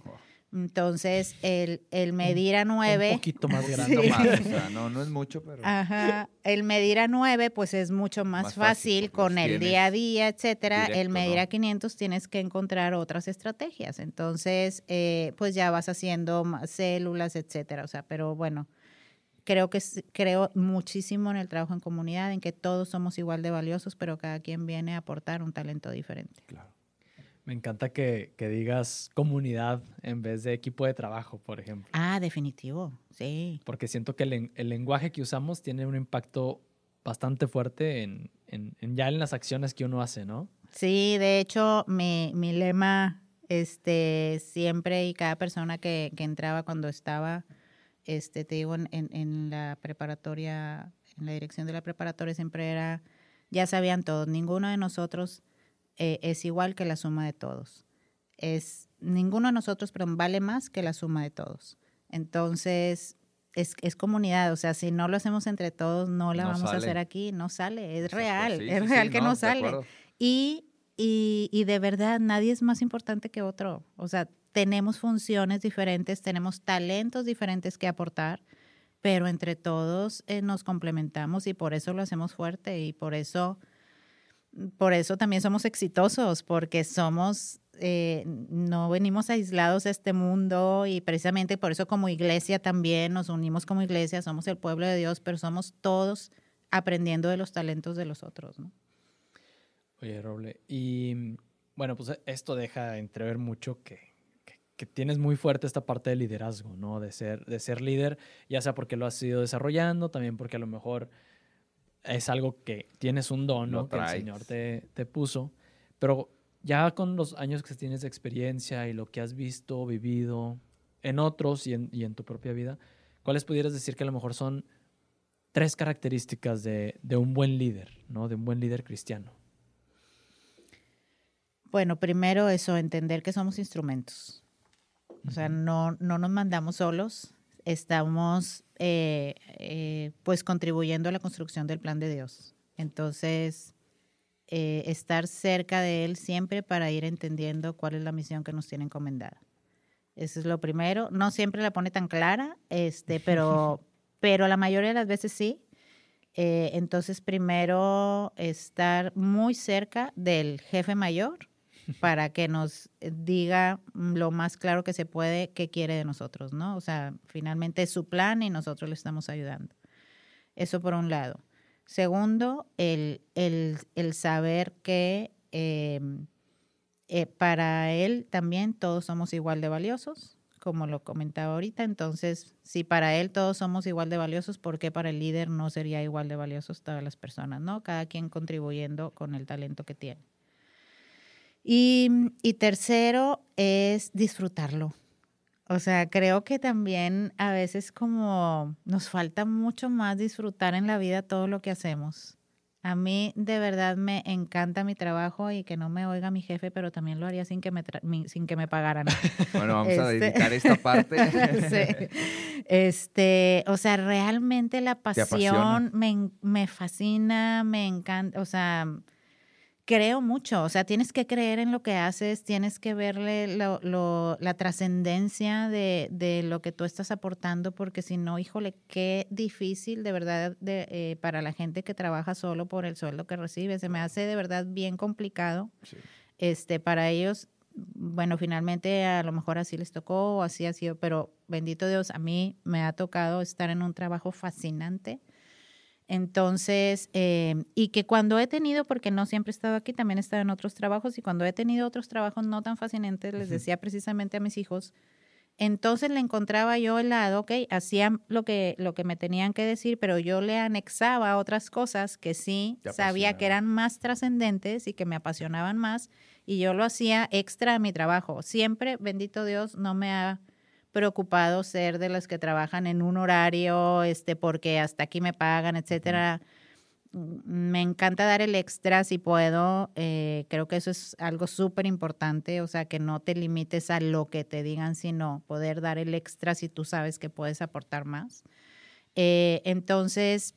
Entonces, el, el medir a nueve... Un poquito más grande. No más, o sea, no, no es mucho, pero... Ajá, el medir a 9 pues es mucho más, Más fácil, con el día a día, etcétera. el medir ¿no? a 500 tienes que encontrar otras estrategias. Entonces, eh, pues ya vas haciendo más células, etcétera. O sea, pero bueno, creo que creo muchísimo en el trabajo en comunidad, en que todos somos igual de valiosos, pero cada quien viene a aportar un talento diferente. Claro. Me encanta que, que digas comunidad en vez de equipo de trabajo, por ejemplo. Ah, definitivo, sí. Porque siento que el, el lenguaje que usamos tiene un impacto bastante fuerte en, en- en ya en las acciones que uno hace, ¿no? Sí, de hecho, mi, mi lema, este, siempre y cada persona que, que entraba cuando estaba, este, te digo, en, en- en la preparatoria, en la dirección de la preparatoria, siempre era, ya sabían todos, ninguno de nosotros eh, es igual que la suma de todos. Es, ninguno de nosotros, perdón, vale más que la suma de todos. Entonces, es, es comunidad, o sea, si no lo hacemos entre todos, no la No vamos a hacer aquí, no sale, es Exacto, real, sí, es sí, real sí, que no, sale. Y, y, y de verdad, nadie es más importante que otro. O sea, tenemos funciones diferentes, tenemos talentos diferentes que aportar, pero entre todos eh, nos complementamos y por eso lo hacemos fuerte y por eso, por eso también somos exitosos, porque somos, eh, no venimos aislados a este mundo y precisamente por eso como iglesia también nos unimos como iglesia, somos el pueblo de Dios, pero somos todos aprendiendo de los talentos de los otros, ¿no? Oye, Roble, y bueno, pues esto deja entrever mucho que, que- que tienes muy fuerte esta parte de liderazgo, ¿no? De ser, de ser líder, ya sea porque lo has ido desarrollando, también porque a lo mejor es algo que tienes un don. Que el. Señor te, te puso. Pero ya con los años que tienes de experiencia y lo que has visto, vivido en otros y en, y en tu propia vida, ¿cuáles pudieras decir que a lo mejor son tres características de, de un buen líder, ¿no? De un buen líder cristiano. Bueno, primero eso, entender que somos instrumentos. O sea, no, no nos mandamos solos, estamos eh, eh, pues contribuyendo a la construcción del plan de Dios. Entonces, eh, estar cerca de Él siempre para ir entendiendo cuál es la misión que nos tiene encomendada. Eso es lo primero. No siempre la pone tan clara, este, pero, pero la mayoría de las veces sí. Entonces, primero estar muy cerca del jefe mayor para que nos diga lo más claro que se puede qué quiere de nosotros, ¿no? O sea, finalmente es su plan y nosotros le estamos ayudando. Eso por un lado. Segundo, el, el, el saber que eh, eh, para él también todos somos igual de valiosos, como lo comentaba ahorita. Entonces, si para él todos somos igual de valiosos, ¿por qué para el líder no sería igual de valiosos todas las personas, no? Cada quien contribuyendo con el talento que tiene. Y, y tercero es disfrutarlo. O sea, creo que también a veces como nos falta mucho más disfrutar en la vida todo lo que hacemos. A mí de verdad me encanta mi trabajo y que no me oiga mi jefe, pero también lo haría sin que me, tra- sin que me pagaran. Bueno, vamos a Este- dedicar esta parte. Sí. Este, o sea, realmente la pasión me, me fascina, me encanta, o sea, creo mucho, o sea, tienes que creer en lo que haces, tienes que verle lo- lo- la trascendencia de, de lo que tú estás aportando, porque si no, híjole, qué difícil de verdad de, eh, para la gente que trabaja solo por el sueldo que recibe, se me hace de verdad bien complicado Sí. este, para ellos, bueno, finalmente a lo mejor así les tocó o así ha sido, pero bendito Dios, a mí me ha tocado estar en un trabajo fascinante Entonces, eh, y que cuando he tenido, porque no siempre he estado aquí, también he estado en otros trabajos, y cuando he tenido otros trabajos no tan fascinantes, les decía precisamente a mis hijos, entonces le encontraba yo el lado, ok, hacían lo que, lo que me tenían que decir, pero yo le anexaba otras cosas que sí sabía que eran más trascendentes y que me apasionaban más, y yo lo hacía extra a mi trabajo. Siempre, bendito Dios, no me ha preocupado ser de los que trabajan en un horario, este, porque hasta aquí me pagan, etcétera. Mm, me encanta dar el extra si puedo. Eh, creo que eso es algo súper importante, o sea, que no te limites a lo que te digan, sino poder dar el extra si tú sabes que puedes aportar más. Eh, entonces,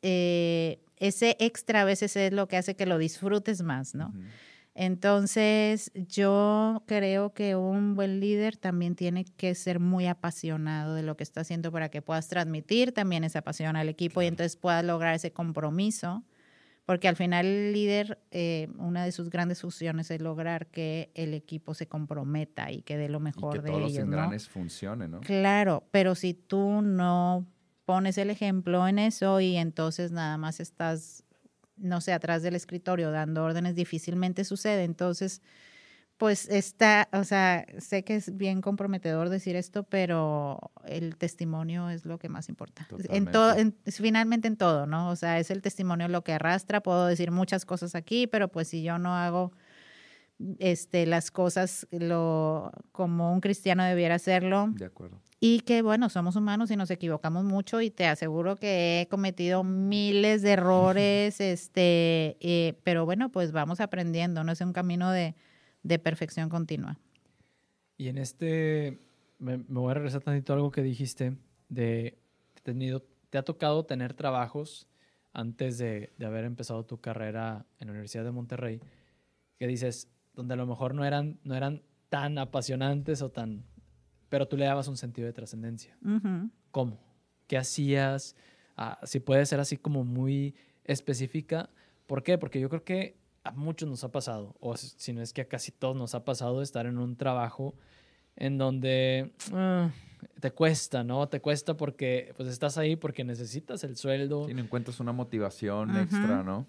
eh, ese extra a veces es lo que hace que lo disfrutes más, ¿no? Entonces, yo creo que un buen líder también tiene que ser muy apasionado de lo que está haciendo para que puedas transmitir también esa pasión al equipo y entonces puedas lograr ese compromiso, porque al final el líder, eh, una de sus grandes funciones es lograr que el equipo se comprometa y que dé lo mejor y que de todos ellos. los engranes funcionen, ¿no? Claro, pero si tú no pones el ejemplo en eso y entonces nada más estás no sé, atrás del escritorio dando órdenes difícilmente sucede. Entonces, pues está, o sea, sé que es bien comprometedor decir esto, pero el testimonio es lo que más importa. En todo, finalmente en todo, ¿no? O sea, es el testimonio lo que arrastra. Puedo decir muchas cosas aquí, pero pues si yo no hago este, las cosas lo, como un cristiano debiera hacerlo. De acuerdo. Y que, bueno, somos humanos y nos equivocamos mucho y te aseguro que he cometido miles de errores, este, eh, pero bueno, pues vamos aprendiendo, no es un camino de, de perfección continua. Y en este, me, voy a regresar tantito a algo que dijiste, de tenido, te ha tocado tener trabajos antes de, de haber empezado tu carrera en la Universidad de Monterrey, que dices, donde a lo mejor no eran, no eran tan apasionantes o tan... Pero tú le dabas un sentido de trascendencia. ¿Cómo? ¿Qué hacías? Ah, si puede ser así como muy específica. ¿Por qué? Porque yo creo que a muchos nos ha pasado, o si no es que a casi todos nos ha pasado estar en un trabajo en donde ah, te cuesta, ¿no? Te cuesta porque pues estás ahí porque necesitas el sueldo. Y no encuentras una motivación extra, ¿no?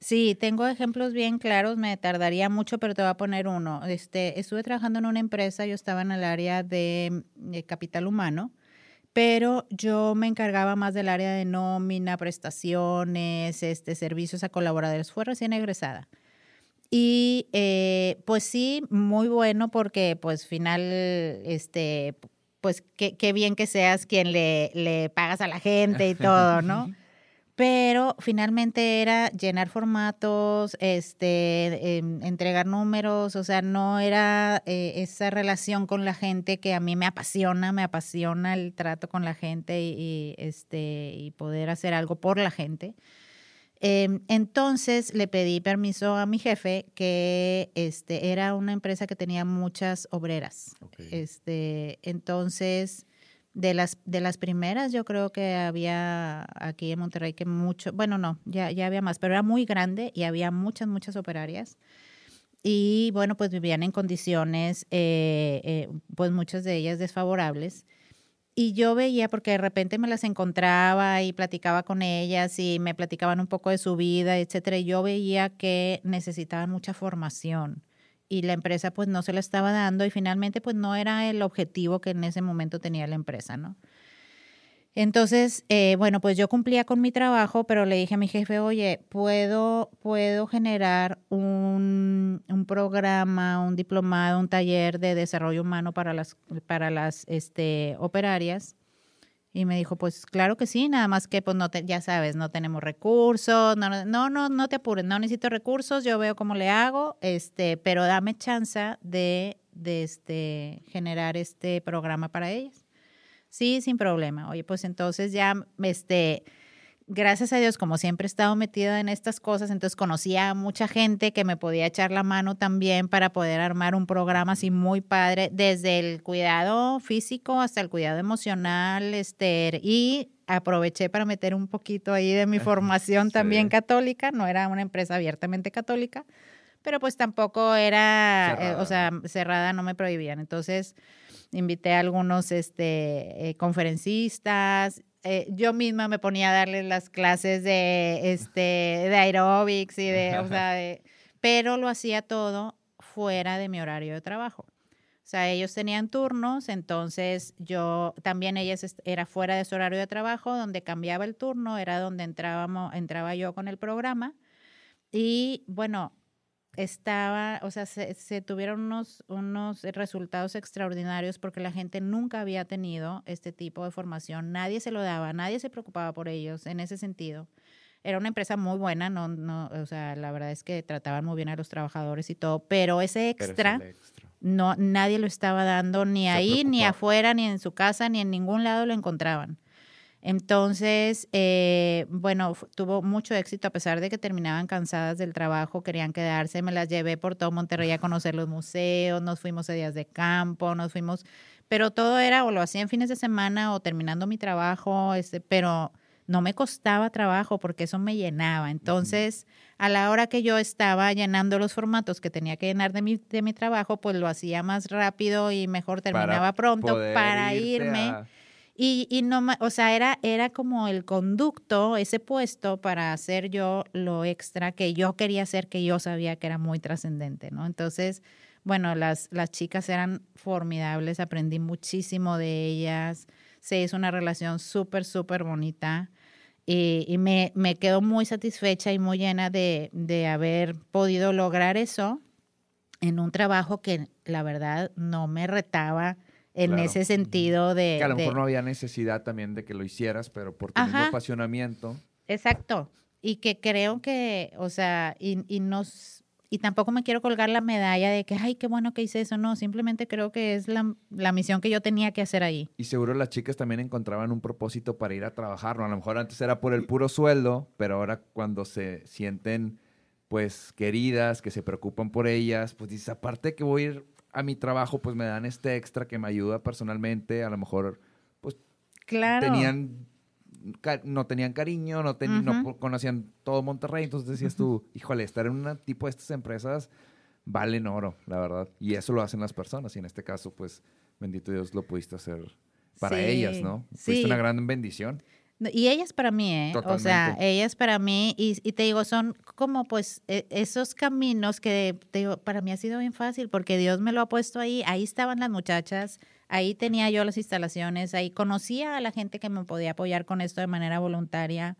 Sí, tengo ejemplos bien claros, me tardaría mucho, pero te voy a poner uno. Este, estuve trabajando en una empresa, yo estaba en el área de, capital humano, pero yo me encargaba más del área de nómina, prestaciones, este, servicios a colaboradores. Fue recién egresada. Y eh, pues sí, muy bueno porque pues final, este, pues qué, bien que seas quien le, le pagas a la gente y todo, ¿no? Pero finalmente era llenar formatos, este, em, entregar números, o sea, no era eh, esa relación con la gente que a mí me apasiona, me apasiona el trato con la gente y, este, y poder hacer algo por la gente. Em, entonces le pedí permiso a mi jefe, que este, era una empresa que tenía muchas obreras. Este, entonces de las, de las primeras, yo creo que había aquí en Monterrey que mucho, bueno, no, ya, ya había más, pero era muy grande y había muchas, muchas operarias. Y bueno, pues vivían en condiciones, eh, eh, pues muchas de ellas desfavorables. Y yo veía, porque de repente me las encontraba y platicaba con ellas y me platicaban un poco de su vida, etcétera. Y yo veía que necesitaban mucha formación y la empresa pues no se la estaba dando y finalmente pues no era el objetivo que en ese momento tenía la empresa, ¿no? Entonces, eh, bueno, pues yo cumplía con mi trabajo, pero le dije a mi jefe, oye, ¿puedo, puedo generar un, un programa, un diplomado, un taller de desarrollo humano para las, para las este, operarias? Y me dijo, pues claro que sí, nada más que pues no te, ya sabes, no tenemos recursos, no, no, no, no te apures, no necesito recursos, yo veo cómo le hago, este, pero dame chance de, este, generar este programa para ellas. Sí, sin problema. Oye, pues entonces ya, este, gracias a Dios, como siempre he estado metida en estas cosas, entonces conocía a mucha gente que me podía echar la mano también para poder armar un programa así muy padre, desde el cuidado físico hasta el cuidado emocional, este, y aproveché para meter un poquito ahí de mi formación también católica, no era una empresa abiertamente católica, pero pues tampoco era, eh, o sea, cerrada, no me prohibían. Entonces, invité a algunos este, eh, conferencistas, eh, yo misma me ponía a darle las clases de, este, de aerobics y de, o sea, de- pero lo hacía todo fuera de mi horario de trabajo. O sea, ellos tenían turnos, entonces yo también ellas est- era fuera de su horario de trabajo, donde cambiaba el turno, era donde entrábamos, entraba yo con el programa. Y bueno, estaba, o sea, se, se tuvieron unos, unos resultados extraordinarios porque la gente nunca había tenido este tipo de formación, nadie se lo daba, nadie se preocupaba por ellos en ese sentido. Era una empresa muy buena, no, no, o sea, la verdad es que trataban muy bien a los trabajadores y todo, pero ese Pero es extra no nadie lo estaba dando ni Se ahí, ni afuera, ni en su casa, ni en ningún lado lo encontraban. Entonces, eh, bueno, tuvo mucho éxito a pesar de que terminaban cansadas del trabajo, querían quedarse, me las llevé por todo Monterrey a conocer los museos, nos fuimos a días de campo, nos fuimos, pero todo era o lo hacía en fines de semana o terminando mi trabajo, este, pero no me costaba trabajo porque eso me llenaba. Entonces, a la hora que yo estaba llenando los formatos que tenía que llenar de mi, de mi trabajo, pues lo hacía más rápido y mejor terminaba pronto para irme. a- Y, y no, o sea, era, era como el conducto, ese puesto para hacer yo lo extra que yo quería hacer, que yo sabía que era muy trascendente, ¿no? Entonces, bueno, las, las chicas eran formidables, aprendí muchísimo de ellas, se hizo una relación súper, súper bonita y, y me, me quedo muy satisfecha y muy llena de, de haber podido lograr eso en un trabajo que la verdad no me retaba en Claro. ese sentido de... Que a lo de- mejor no había necesidad también de que lo hicieras, pero por tu mismo Ajá. apasionamiento. Exacto. Y que creo que, o sea, y, y nos... Y tampoco me quiero colgar la medalla de que, ay, qué bueno que hice eso. No, simplemente creo que es la, la misión que yo tenía que hacer ahí. Y seguro las chicas también encontraban un propósito para ir a trabajar, ¿no? A lo mejor antes era por el puro sueldo, pero ahora cuando se sienten, pues, queridas, que se preocupan por ellas, pues dices, aparte que voy a ir a mi trabajo, pues me dan este extra que me ayuda personalmente, a lo mejor Claro. tenían ca- no tenían cariño, no, teni- no conocían todo Monterrey, entonces decías tú, híjole, estar en un tipo de estas empresas valen oro, la verdad. Y eso lo hacen las personas, y en este caso, pues, bendito Dios, lo pudiste hacer para Sí, ellas, ¿no? Fuiste sí. una gran bendición. Y ellas para mí, ¿eh? O sea, ellas para mí, y, y te digo, son como pues e- esos caminos que te digo, para mí ha sido bien fácil porque Dios me lo ha puesto ahí, ahí estaban las muchachas, ahí tenía yo las instalaciones, ahí conocía a la gente que me podía apoyar con esto de manera voluntaria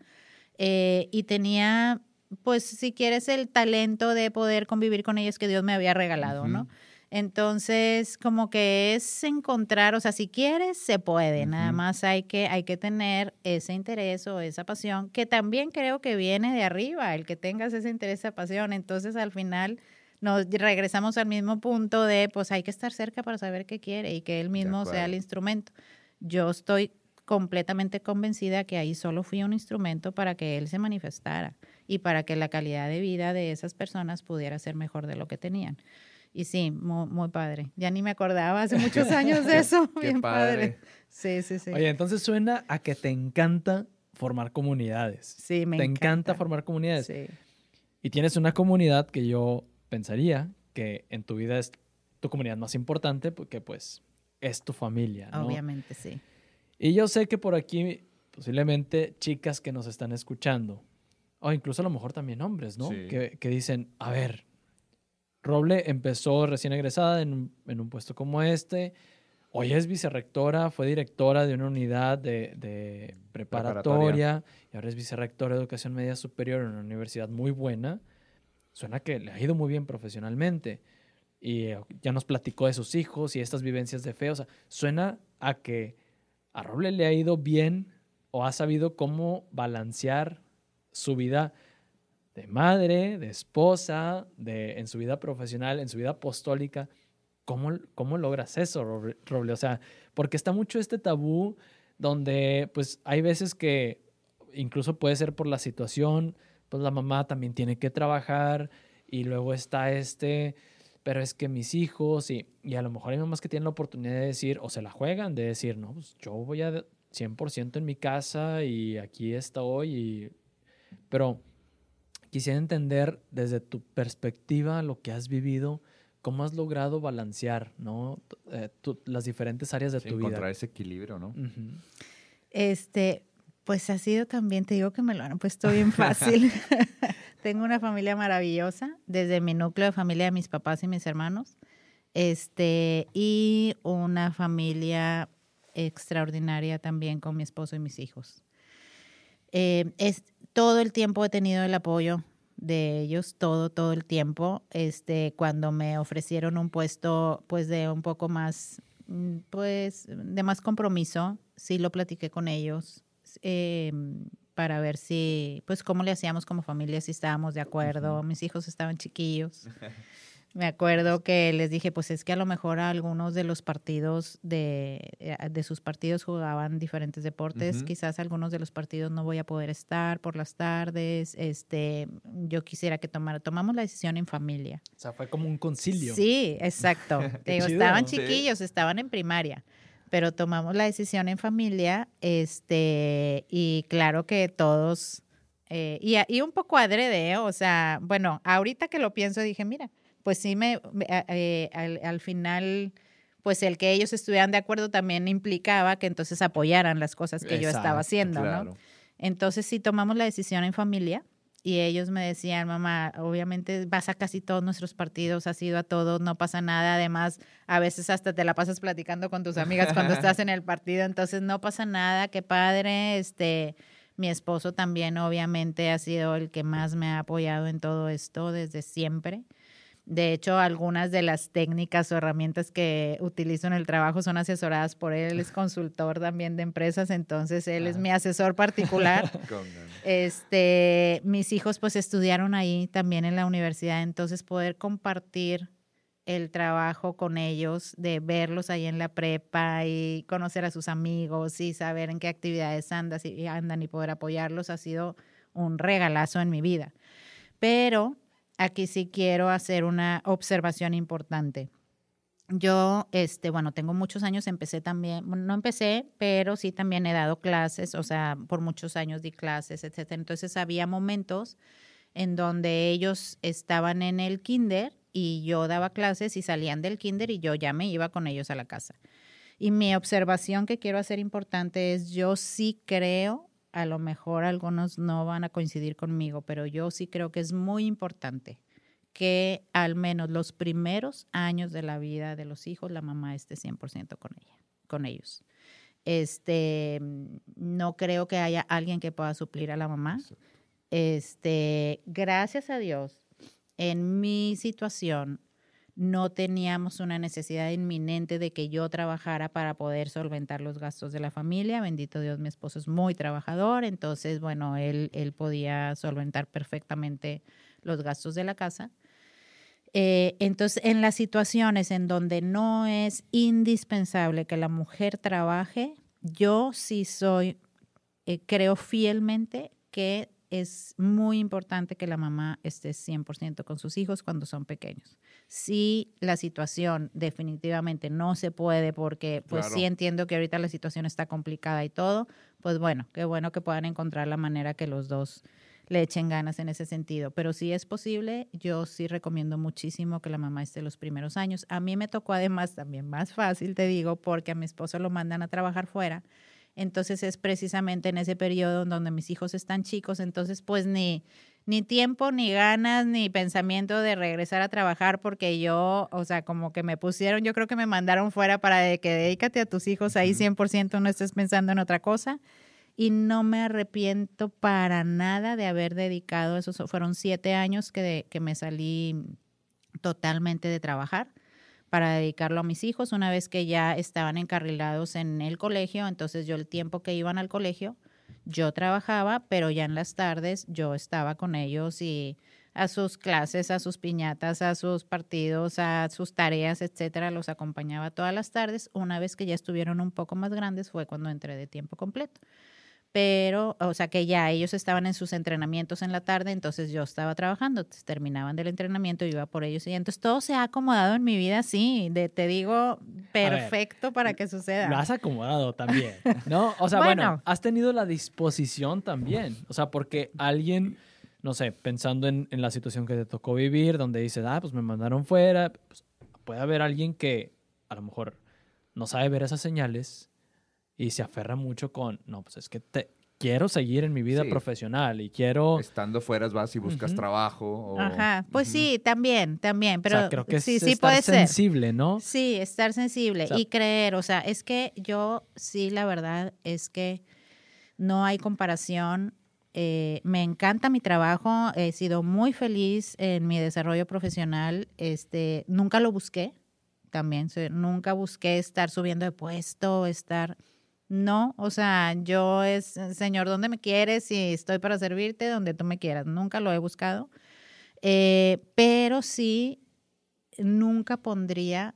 eh, y tenía, pues si quieres, el talento de poder convivir con ellos que Dios me había regalado, ¿no? Entonces, como que es encontrar, o sea, si quieres, se puede, nada más hay que, hay que tener ese interés o esa pasión, que también creo que viene de arriba, el que tengas ese interés, esa pasión. Entonces, al final, nos regresamos al mismo punto de, pues hay que estar cerca para saber qué quiere y que él mismo sea el instrumento. Yo estoy completamente convencida que ahí solo fui un instrumento para que él se manifestara y para que la calidad de vida de esas personas pudiera ser mejor de lo que tenían. Y sí, muy, muy padre. Ya ni me acordaba hace muchos años de eso. Qué Bien padre. padre. Sí, sí, sí. Oye, entonces suena a que te encanta formar comunidades. sí, me te encanta. formar comunidades. Sí. Y tienes una comunidad que yo pensaría que en tu vida es tu comunidad más importante porque pues es tu familia, ¿no? Obviamente, sí. Y yo sé que por aquí posiblemente chicas que nos están escuchando, o incluso a lo mejor también hombres, ¿no? Sí. Que, que dicen, a ver, Roble empezó recién egresada en un, en un puesto como este, hoy es vicerrectora, fue directora de una unidad de, de preparatoria, Preparatoria. y ahora es vicerrectora de educación media superior en una universidad muy buena. Suena que le ha ido muy bien profesionalmente. Y eh, ya nos platicó de sus hijos y estas vivencias de fe. O sea, suena a que a Roble le ha ido bien o ha sabido cómo balancear su vida de madre, de esposa, de, en su vida profesional, en su vida apostólica. ¿Cómo, cómo logras eso, Roble-? O sea, porque está mucho este tabú donde pues hay veces que incluso puede ser por la situación, pues la mamá también tiene que trabajar y luego está este, pero es que mis hijos y, y a lo mejor hay mamás que tienen la oportunidad de decir o se la juegan, de decir, no, pues yo voy a 100% en mi casa y aquí estoy, y... pero quisiera entender desde tu perspectiva lo que has vivido, cómo has logrado balancear, ¿no? Eh, tu- las diferentes áreas de Sí, tu encontrar vida. ese equilibrio, ¿no? Este, Pues ha sido también, te digo que me lo han puesto bien fácil. Tengo una familia maravillosa, desde mi núcleo de familia de mis papás y mis hermanos, este, y una familia extraordinaria también con mi esposo y mis hijos. Eh, es, todo el tiempo he tenido el apoyo de ellos, todo, todo el tiempo. Este, cuando me ofrecieron un puesto, pues de un poco más, mm, pues de más compromiso, sí lo platiqué con ellos eh, para ver si, pues cómo le hacíamos como familia, si estábamos de acuerdo. Mis hijos estaban chiquillos. Me acuerdo que les dije, pues es que a lo mejor algunos de los partidos de, eh, de sus partidos jugaban diferentes deportes, quizás algunos de los partidos no voy a poder estar por las tardes, este, yo quisiera que tomara, tomamos la decisión en familia. O sea, fue como un concilio. Sí, exacto. estaban chiquillos, estaban en primaria, pero tomamos la decisión en familia, este, y claro que todos, eh, y, y un poco adrede, ¿eh? o sea, bueno, ahorita que lo pienso dije, mira, pues sí me, eh, al, final, pues el que ellos estuvieran de acuerdo también implicaba que entonces apoyaran las cosas que yo estaba haciendo, ¿no? Entonces sí tomamos la decisión en familia y ellos me decían, mamá, obviamente vas a casi todos nuestros partidos, has ido a todos, no pasa nada, además a veces hasta te la pasas platicando con tus amigas cuando estás en el partido, entonces no pasa nada, qué padre, este... Mi esposo también obviamente ha sido el que más me ha apoyado en todo esto desde siempre. De hecho, algunas de las técnicas o herramientas que utilizo en el trabajo son asesoradas por él. Él es consultor también de empresas, entonces él es mi asesor particular. este, mis hijos pues estudiaron ahí también en la universidad, entonces poder compartir el trabajo con ellos, de verlos ahí en la prepa y conocer a sus amigos y saber en qué actividades andan y, andan y poder apoyarlos ha sido un regalazo en mi vida. Pero aquí sí quiero hacer una observación importante. Yo, este, bueno, tengo muchos años, empecé también, no empecé, pero sí también he dado clases, o sea, por muchos años di clases, etcétera. Entonces había momentos en donde ellos estaban en el kinder y yo daba clases y salían del kinder y yo ya me iba con ellos a la casa. Y mi observación que quiero hacer importante es, yo sí creo a lo mejor algunos no van a coincidir conmigo, pero yo sí creo que es muy importante que al menos los primeros años de la vida de los hijos la mamá esté 100% con ella, con ellos. Este, no creo que haya alguien que pueda suplir a la mamá. Este, gracias a Dios, en mi situación no teníamos una necesidad inminente de que yo trabajara para poder solventar los gastos de la familia. Bendito Dios, mi esposo es muy trabajador, entonces, bueno, él, él podía solventar perfectamente los gastos de la casa. Eh, entonces, en las situaciones en donde no es indispensable que la mujer trabaje, yo sí soy, eh, creo fielmente que es muy importante que la mamá esté 100% con sus hijos cuando son pequeños. Si la situación definitivamente no se puede porque pues sí entiendo que ahorita la situación está complicada y todo, pues bueno, qué bueno que puedan encontrar la manera que los dos le echen ganas en ese sentido. Pero si es posible, yo sí recomiendo muchísimo que la mamá esté los primeros años. A mí me tocó además también más fácil, te digo, porque a mi esposo lo mandan a trabajar fuera entonces es precisamente en ese periodo donde mis hijos están chicos, entonces pues ni, ni tiempo, ni ganas, ni pensamiento de regresar a trabajar porque yo, o sea, como que me pusieron, yo creo que me mandaron fuera para que dedícate a tus hijos ahí 100%, no estés pensando en otra cosa. Y no me arrepiento para nada de haber dedicado, esos fueron siete años que, que me salí totalmente de trabajar para dedicarlo a mis hijos una vez que ya estaban encarrilados en el colegio. Entonces yo el tiempo que iban al colegio, yo trabajaba, pero ya en las tardes yo estaba con ellos y a sus clases, a sus piñatas, a sus partidos, a sus tareas, etcétera, los acompañaba todas las tardes. Una vez que ya estuvieron un poco más grandes fue cuando entré de tiempo completo pero, o sea que ya ellos estaban en sus entrenamientos en la tarde, entonces yo estaba trabajando, terminaban del entrenamiento, iba por ellos y entonces todo se ha acomodado en mi vida así, de, te digo, perfecto para que suceda. Lo has acomodado también, ¿no? O sea, bueno. has tenido la disposición también, o sea, porque alguien, no sé, pensando en, en la situación que te tocó vivir, donde dices, ah, pues me mandaron fuera, pues, puede haber alguien que a lo mejor no sabe ver esas señales y se aferra mucho con, no, pues es que te, quiero seguir en mi vida Sí. profesional y quiero... Estando fuera vas y buscas trabajo. o- Ajá, pues sí, también, también, o pero sea, creo que es sí, sí estar puede ser. sensible, ¿no? Sí, estar sensible O sea- y creer, o sea, es que yo sí, la verdad es que no hay comparación. Eh, me encanta mi trabajo, he sido muy feliz en mi desarrollo profesional. Este, nunca lo busqué, también, nunca busqué estar subiendo de puesto, estar, no, o sea, yo es, Señor, ¿dónde me quieres? Y estoy para servirte donde tú me quieras. Nunca lo he buscado, Eh, pero sí, nunca pondría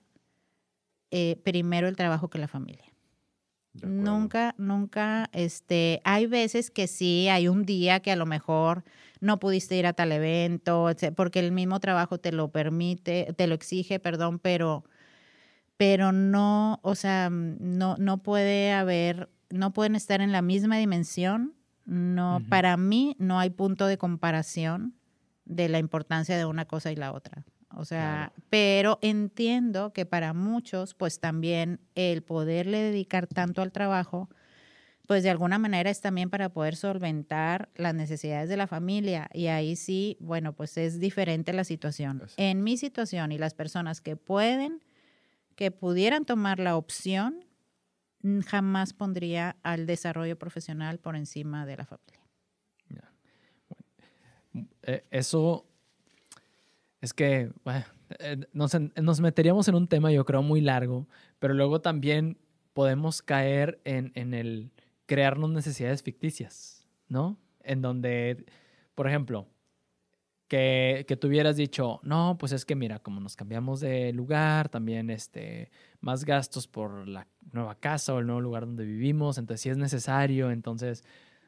eh, primero el trabajo que la familia. Nunca, nunca, este, hay veces que sí, hay un día que a lo mejor no pudiste ir a tal evento, porque el mismo trabajo te lo permite, te lo exige, perdón, pero, pero no, o sea, no, no puede haber, no pueden estar en la misma dimensión. No, para mí no hay punto de comparación de la importancia de una cosa y la otra. O sea, pero entiendo que para muchos, pues también el poderle dedicar tanto al trabajo, pues de alguna manera es también para poder solventar las necesidades de la familia. Y ahí sí, bueno, pues es diferente la situación. En mi situación y las personas que pueden, que pudieran tomar la opción, jamás pondría al desarrollo profesional por encima de la familia. Eh, eso es que eh, nos, nos meteríamos en un tema, yo creo, muy largo, pero luego también podemos caer en, en el crearnos necesidades ficticias, ¿no? En donde, por ejemplo, que, que tú hubieras dicho, no, pues es que mira, como nos cambiamos de lugar, también este, más gastos por la nueva casa o el nuevo lugar donde vivimos, entonces sí es necesario, entonces,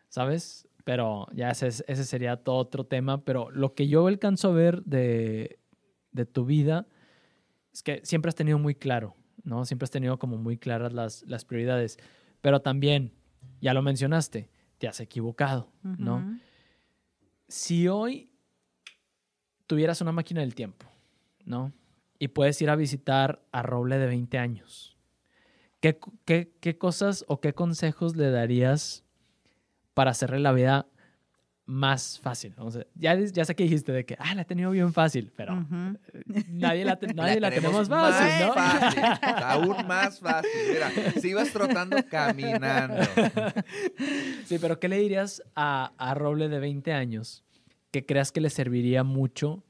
¿sabes? Pero ya ese, es- ese sería todo otro tema, pero lo que yo alcanzo a ver de, de tu vida es que siempre has tenido muy claro, ¿no? Siempre has tenido como muy claras las, las prioridades, pero también, ya lo mencionaste, te has equivocado, ¿no? Si hoy tuvieras una máquina del tiempo, ¿no? Y puedes ir a visitar a Roble de 20 años, ¿qué, qué- qué cosas o qué consejos le darías para hacerle la vida más fácil? O sea, ya, ya sé que dijiste de que, ah, la he tenido bien fácil, pero Ujú. nadie la, te- nadie la, tenemos más fácil, ¿no? fácil, aún más fácil. Mira, si ibas trotando caminando. Sí, pero ¿qué le dirías a, a Roble de 20 años que creas que le serviría mucho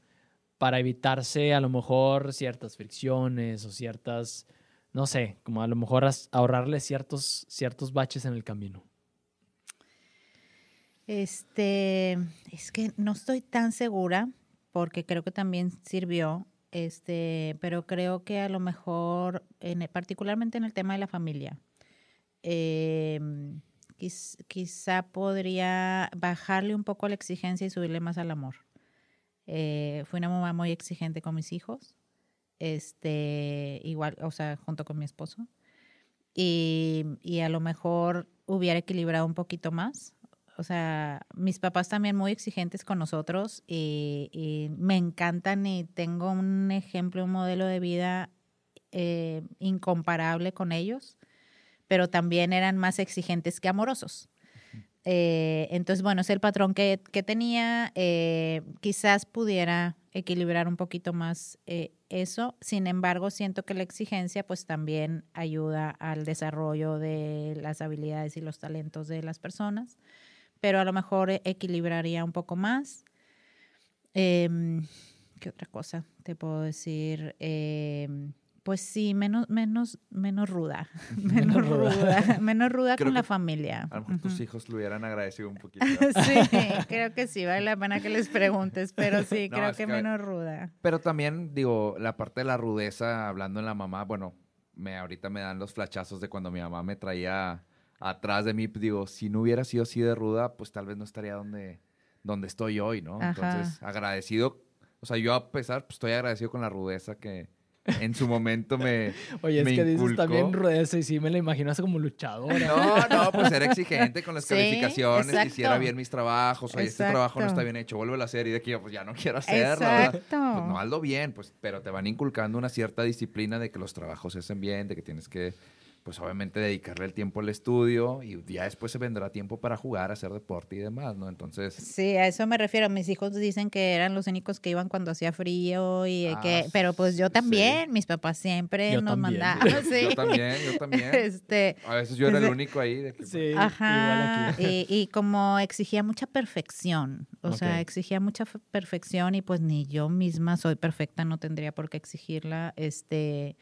para evitarse a lo mejor ciertas fricciones o ciertas, no sé, como a lo mejor ahorrarle ciertos, ciertos baches en el camino? Este, es que no estoy tan segura porque creo que también sirvió, este, pero creo que a lo mejor, en el- particularmente en el tema de la familia, eh, quiz- quizá podría bajarle un poco la exigencia y subirle más al amor. Eh, fui una mamá muy exigente con mis hijos, este, igual, o sea, junto con mi esposo. Y, a lo mejor hubiera equilibrado un poquito más. O sea, mis papás también muy exigentes con nosotros y me encantan y tengo un ejemplo, un modelo de vida eh, incomparable con ellos, pero también eran más exigentes que amorosos. Eh, entonces, bueno, es el patrón que, que tenía. eh, quizás pudiera equilibrar un poquito más eh, eso. Sin embargo, siento que la exigencia pues también ayuda al desarrollo de las habilidades y los talentos de las personas, pero a lo mejor eh, equilibraría un poco más. Em, ¿Qué otra cosa te puedo decir? Pues sí, menos, menos, menos ruda, menos ruda. menos ruda Creo con la familia. A lo mejor tus hijos lo hubieran agradecido un poquito. Sí, creo que sí, vale la pena que les preguntes, pero sí, No, creo que que- menos ruda. Pero también, digo, la parte de la rudeza, hablando en la mamá, bueno, me ahorita me dan los flachazos de cuando mi mamá me traía atrás de mí. Digo, si no hubiera sido así de ruda, pues tal vez no estaría donde, donde estoy hoy, ¿no? Ajá. Entonces, agradecido. O sea, yo a pesar, pues estoy agradecido con la rudeza que en su momento me. Oye, es me que dices inculcó. también rudeza y sí me la imagino así como luchadora. No, no, pues era exigente con las Sí, calificaciones, que exacto. hiciera bien mis trabajos, oye, este trabajo no está bien hecho, vuelve a hacer y de aquí, pues ya no quiero hacerlo. Exacto. Pues no hazlo bien, pues, pero te van inculcando una cierta disciplina de que los trabajos se hacen bien, de que tienes que, pues obviamente dedicarle el tiempo al estudio y ya después se vendrá tiempo para jugar, hacer deporte y demás, ¿no? Entonces... Sí, a eso me refiero. Mis hijos dicen que eran los únicos que iban cuando hacía frío y Ah, que, pero pues yo también, mis papás siempre Yo nos también. mandaban, sí. Yo también, yo también. Este, A veces yo era el único ahí de que... Sí, Ajá, igual aquí. y, y como exigía mucha perfección, o sea, exigía mucha fe- perfección y pues ni yo misma soy perfecta, no tendría por qué exigirla, este,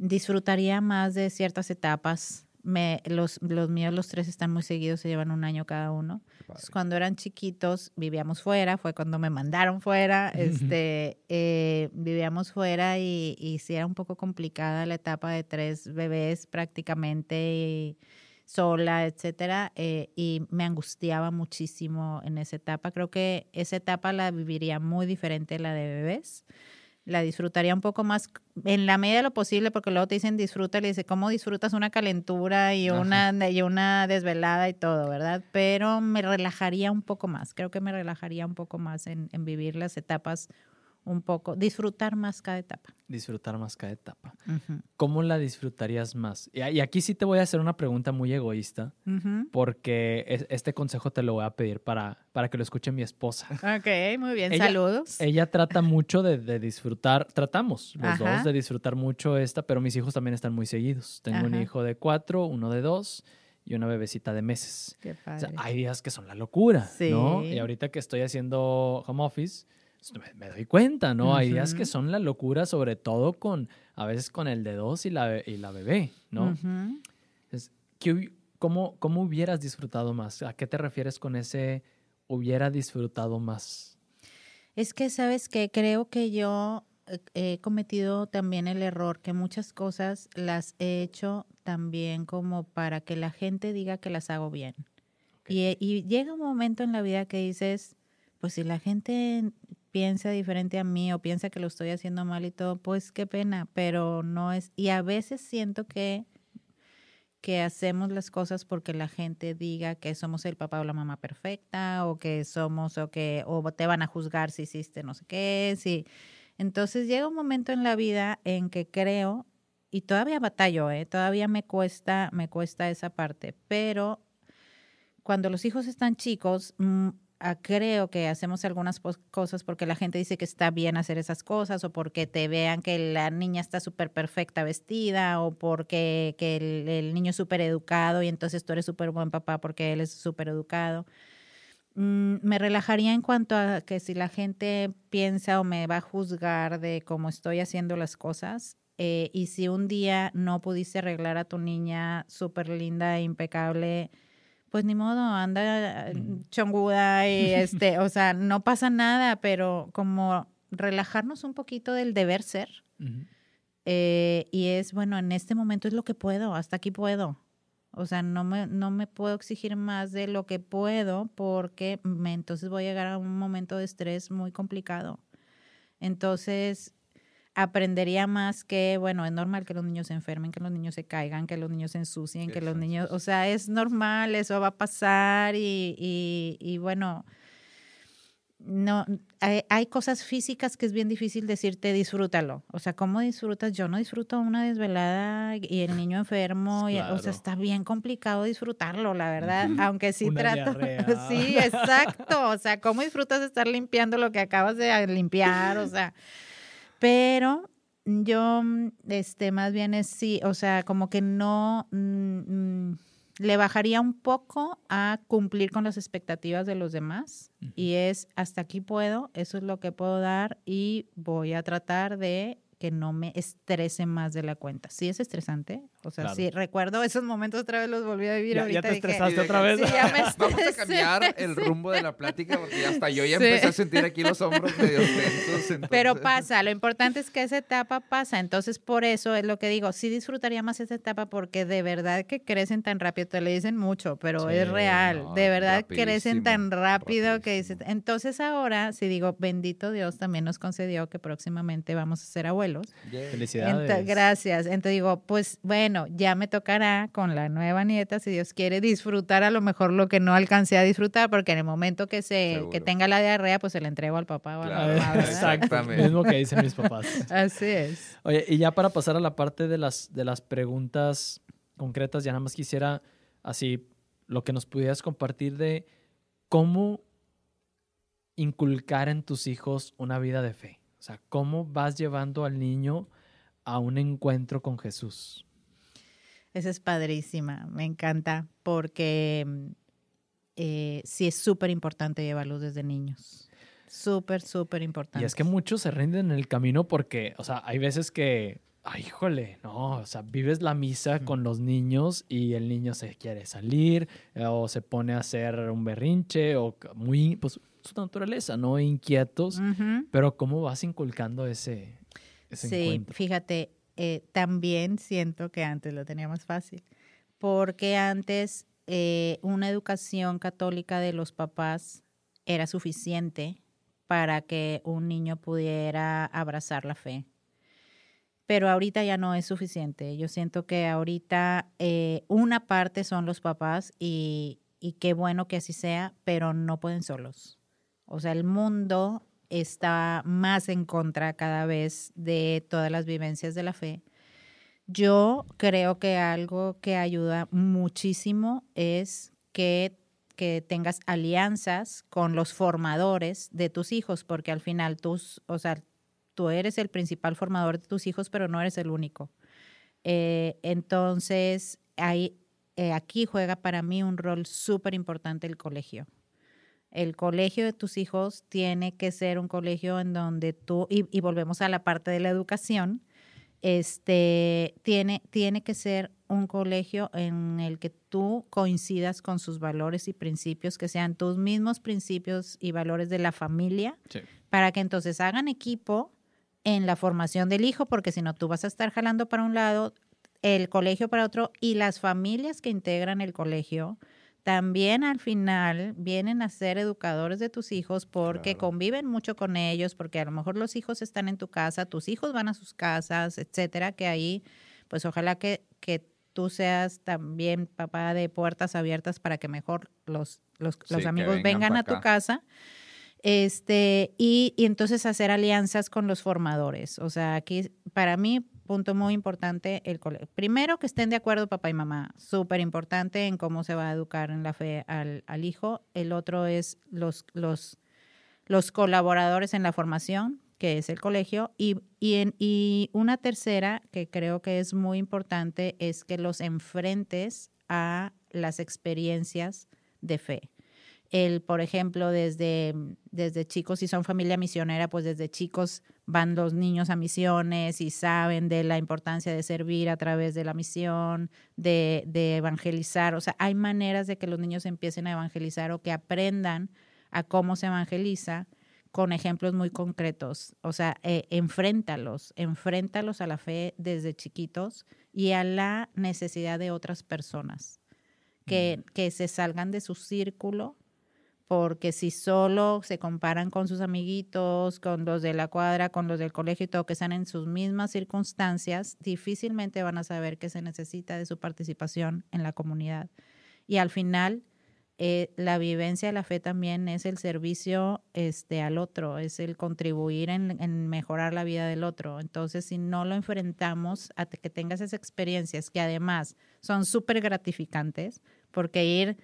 disfrutaría más de ciertas etapas. Me, los, los míos, los tres están muy seguidos, se llevan un año cada uno. Entonces, cuando eran chiquitos, vivíamos fuera, fue cuando me mandaron fuera, este, eh, vivíamos fuera y, y sí era un poco complicada la etapa de tres bebés prácticamente y sola, etcétera, eh, y me angustiaba muchísimo en esa etapa. Creo que esa etapa la viviría muy diferente a la de bebés. La disfrutaría un poco más en la medida de lo posible, porque luego te dicen disfruta, le dice, ¿cómo disfrutas una calentura y Ajá. una, y una desvelada y todo, verdad? Pero me relajaría un poco más, creo que me relajaría un poco más en, en vivir las etapas un poco, disfrutar más cada etapa. Disfrutar más cada etapa. ¿Cómo la disfrutarías más? Y, aquí sí te voy a hacer una pregunta muy egoísta, porque es- este consejo te lo voy a pedir para, para que lo escuche mi esposa. Ok, muy bien, Ella- saludos. Ella trata mucho de, de disfrutar, tratamos los Ajá. dos de disfrutar mucho esta, pero mis hijos también están muy seguidos. Tengo un hijo de cuatro, uno de dos y una bebecita de meses. Qué O padre. sea, hay días que son la locura, ¿no? Sí. Y ahorita que estoy haciendo home office, me, me doy cuenta, ¿no? Hay días que son la locura, sobre todo con, a veces con el de dos y la, y la bebé, ¿no? Ujú. Entonces, ¿qué hubi- cómo, ¿Cómo hubieras disfrutado más? ¿A qué te refieres con ese hubiera disfrutado más? Es que, ¿sabes que Creo que yo eh, he cometido también el error que muchas cosas las he hecho también como para que la gente diga que las hago bien. Y, y llega un momento en la vida que dices, pues si la gente piensa diferente a mí o piensa que lo estoy haciendo mal y todo, pues qué pena, pero no es. Y a veces siento que que hacemos las cosas porque la gente diga que somos el papá o la mamá perfecta o que somos o que o te van a juzgar si hiciste no sé qué, si entonces llega un momento en la vida en que creo y todavía batallo, ¿eh? todavía me cuesta me cuesta esa parte, pero cuando los hijos están chicos mm, creo que hacemos algunas cosas porque la gente dice que está bien hacer esas cosas o porque te vean que la niña está súper perfecta vestida o porque que el, el niño es súper educado y entonces tú eres súper buen papá porque él es súper educado. Mm, me relajaría en cuanto a que si la gente piensa o me va a juzgar de cómo estoy haciendo las cosas eh, y si un día no pudiste arreglar a tu niña súper linda e impecable, pues ni modo, anda Mm. chonguda y este, o sea, no pasa nada, pero como relajarnos un poquito del deber ser. Eh, y es, bueno, en este momento es lo que puedo, hasta aquí puedo. O sea, no me, no me puedo exigir más de lo que puedo porque me, entonces voy a llegar a un momento de estrés muy complicado. Entonces, aprendería más que, bueno, es normal que los niños se enfermen, que los niños se caigan, que los niños se ensucien, que los niños, o sea, es normal, eso va a pasar y, y, y bueno, no, hay, hay cosas físicas que es bien difícil decirte disfrútalo. O sea, ¿cómo disfrutas? Yo no disfruto una desvelada y el niño enfermo. y- o sea, está bien complicado disfrutarlo, la verdad. Aunque sí Una trato. diarrea. Sí, exacto. O sea, ¿cómo disfrutas estar limpiando lo que acabas de limpiar? O sea, pero yo, mm, este, más bien es sí, o sea, como que no mm, mm, le bajaría un poco a cumplir con las expectativas de los demás y es hasta aquí puedo, eso es lo que puedo dar y voy a tratar de que no me estrese más de la cuenta. Sí es estresante, o sea, Claro. sí recuerdo esos momentos otra vez los volví a vivir Ya- ya ahorita. te dije, estresaste otra vez. Sí, ya me Vamos a cambiar el rumbo de la plática porque hasta yo ya Sí. empecé a sentir aquí los hombros medio tensos. entonces- Pero pasa, lo importante es que esa etapa pasa, entonces por eso es lo que digo, sí disfrutaría más esa etapa porque de verdad que crecen tan rápido, te le dicen mucho, pero Sí, es real, no, de verdad crecen tan rápido que dices, entonces ahora, si digo, bendito Dios, también nos concedió que próximamente vamos a ser abuelos. Yay. Felicidades. Gracias. Entonces digo, pues bueno, ya me tocará con la nueva nieta, si Dios quiere, disfrutar a lo mejor lo que no alcancé a disfrutar, porque en el momento que se que tenga la diarrea, pues se la entrego al papá o a la Claro, mamá. Exactamente. Mismo que dicen mis papás. Así es. Oye, y ya para pasar a la parte de las, de las preguntas concretas, ya nada más quisiera así lo que nos pudieras compartir de cómo inculcar en tus hijos una vida de fe. O sea, cómo vas llevando al niño a un encuentro con Jesús. Esa es padrísima, me encanta porque eh, sí es súper importante llevarlos desde niños. Súper, súper importante. Y es que muchos se rinden en el camino porque, o sea, hay veces que, ay, híjole, no, o sea, vives la misa con los niños y el niño se quiere salir eh, o se pone a hacer un berrinche o muy, pues, su naturaleza, ¿no? Inquietos, pero ¿cómo vas inculcando ese, ese Sí, encuentro? fíjate, eh, también siento que antes lo tenía más fácil, porque antes eh, una educación católica de los papás era suficiente para que un niño pudiera abrazar la fe. Pero ahorita ya no es suficiente. Yo siento que ahorita eh, una parte son los papás y, y qué bueno que así sea, pero no pueden solos. O sea, el mundo está más en contra cada vez de todas las vivencias de la fe. Yo creo que algo que ayuda muchísimo es que, que tengas alianzas con los formadores de tus hijos, porque al final tus, o sea, tú eres el principal formador de tus hijos, pero no eres el único. Eh, entonces, eh, aquí juega para mí un rol súper importante el colegio. El colegio de tus hijos tiene que ser un colegio en donde tú, y, y volvemos a la parte de la educación, este, tiene, tiene que ser un colegio en el que tú coincidas con sus valores y principios, que sean tus mismos principios y valores de la familia, Sí. para que entonces hagan equipo en la formación del hijo, porque si no, tú vas a estar jalando para un lado, el colegio para otro, y las familias que integran el colegio también al final vienen a ser educadores de tus hijos porque Claro. conviven mucho con ellos, porque a lo mejor los hijos están en tu casa, tus hijos van a sus casas, etcétera, que ahí, pues ojalá que, que tú seas también papá de puertas abiertas para que mejor los, los, Sí, los que amigos vengan a tu casa. Este, y, y entonces hacer alianzas con los formadores. O sea, aquí para mí, punto muy importante, el cole- Primero, que estén de acuerdo papá y mamá. Súper importante en cómo se va a educar en la fe al, al hijo. El otro es los, los, los colaboradores en la formación, que es el colegio. Y, y, en, y una tercera, que creo que es muy importante, es que los enfrentes a las experiencias de fe el, por ejemplo, desde, desde chicos, si son familia misionera, pues desde chicos van los niños a misiones y saben de la importancia de servir a través de la misión, de, de evangelizar. O sea, hay maneras de que los niños empiecen a evangelizar o que aprendan a cómo se evangeliza con ejemplos muy concretos. O sea, eh, enfréntalos, enfréntalos a la fe desde chiquitos y a la necesidad de otras personas. Que, que se salgan de su círculo porque si solo se comparan con sus amiguitos, con los de la cuadra, con los del colegio y todo, que están en sus mismas circunstancias, difícilmente van a saber que se necesita de su participación en la comunidad. Y al final, eh, la vivencia de la fe también es el servicio este, al otro, es el contribuir en, mejorar la vida del otro. Entonces, si no lo enfrentamos a que tengas esas experiencias que además son súper gratificantes, porque ir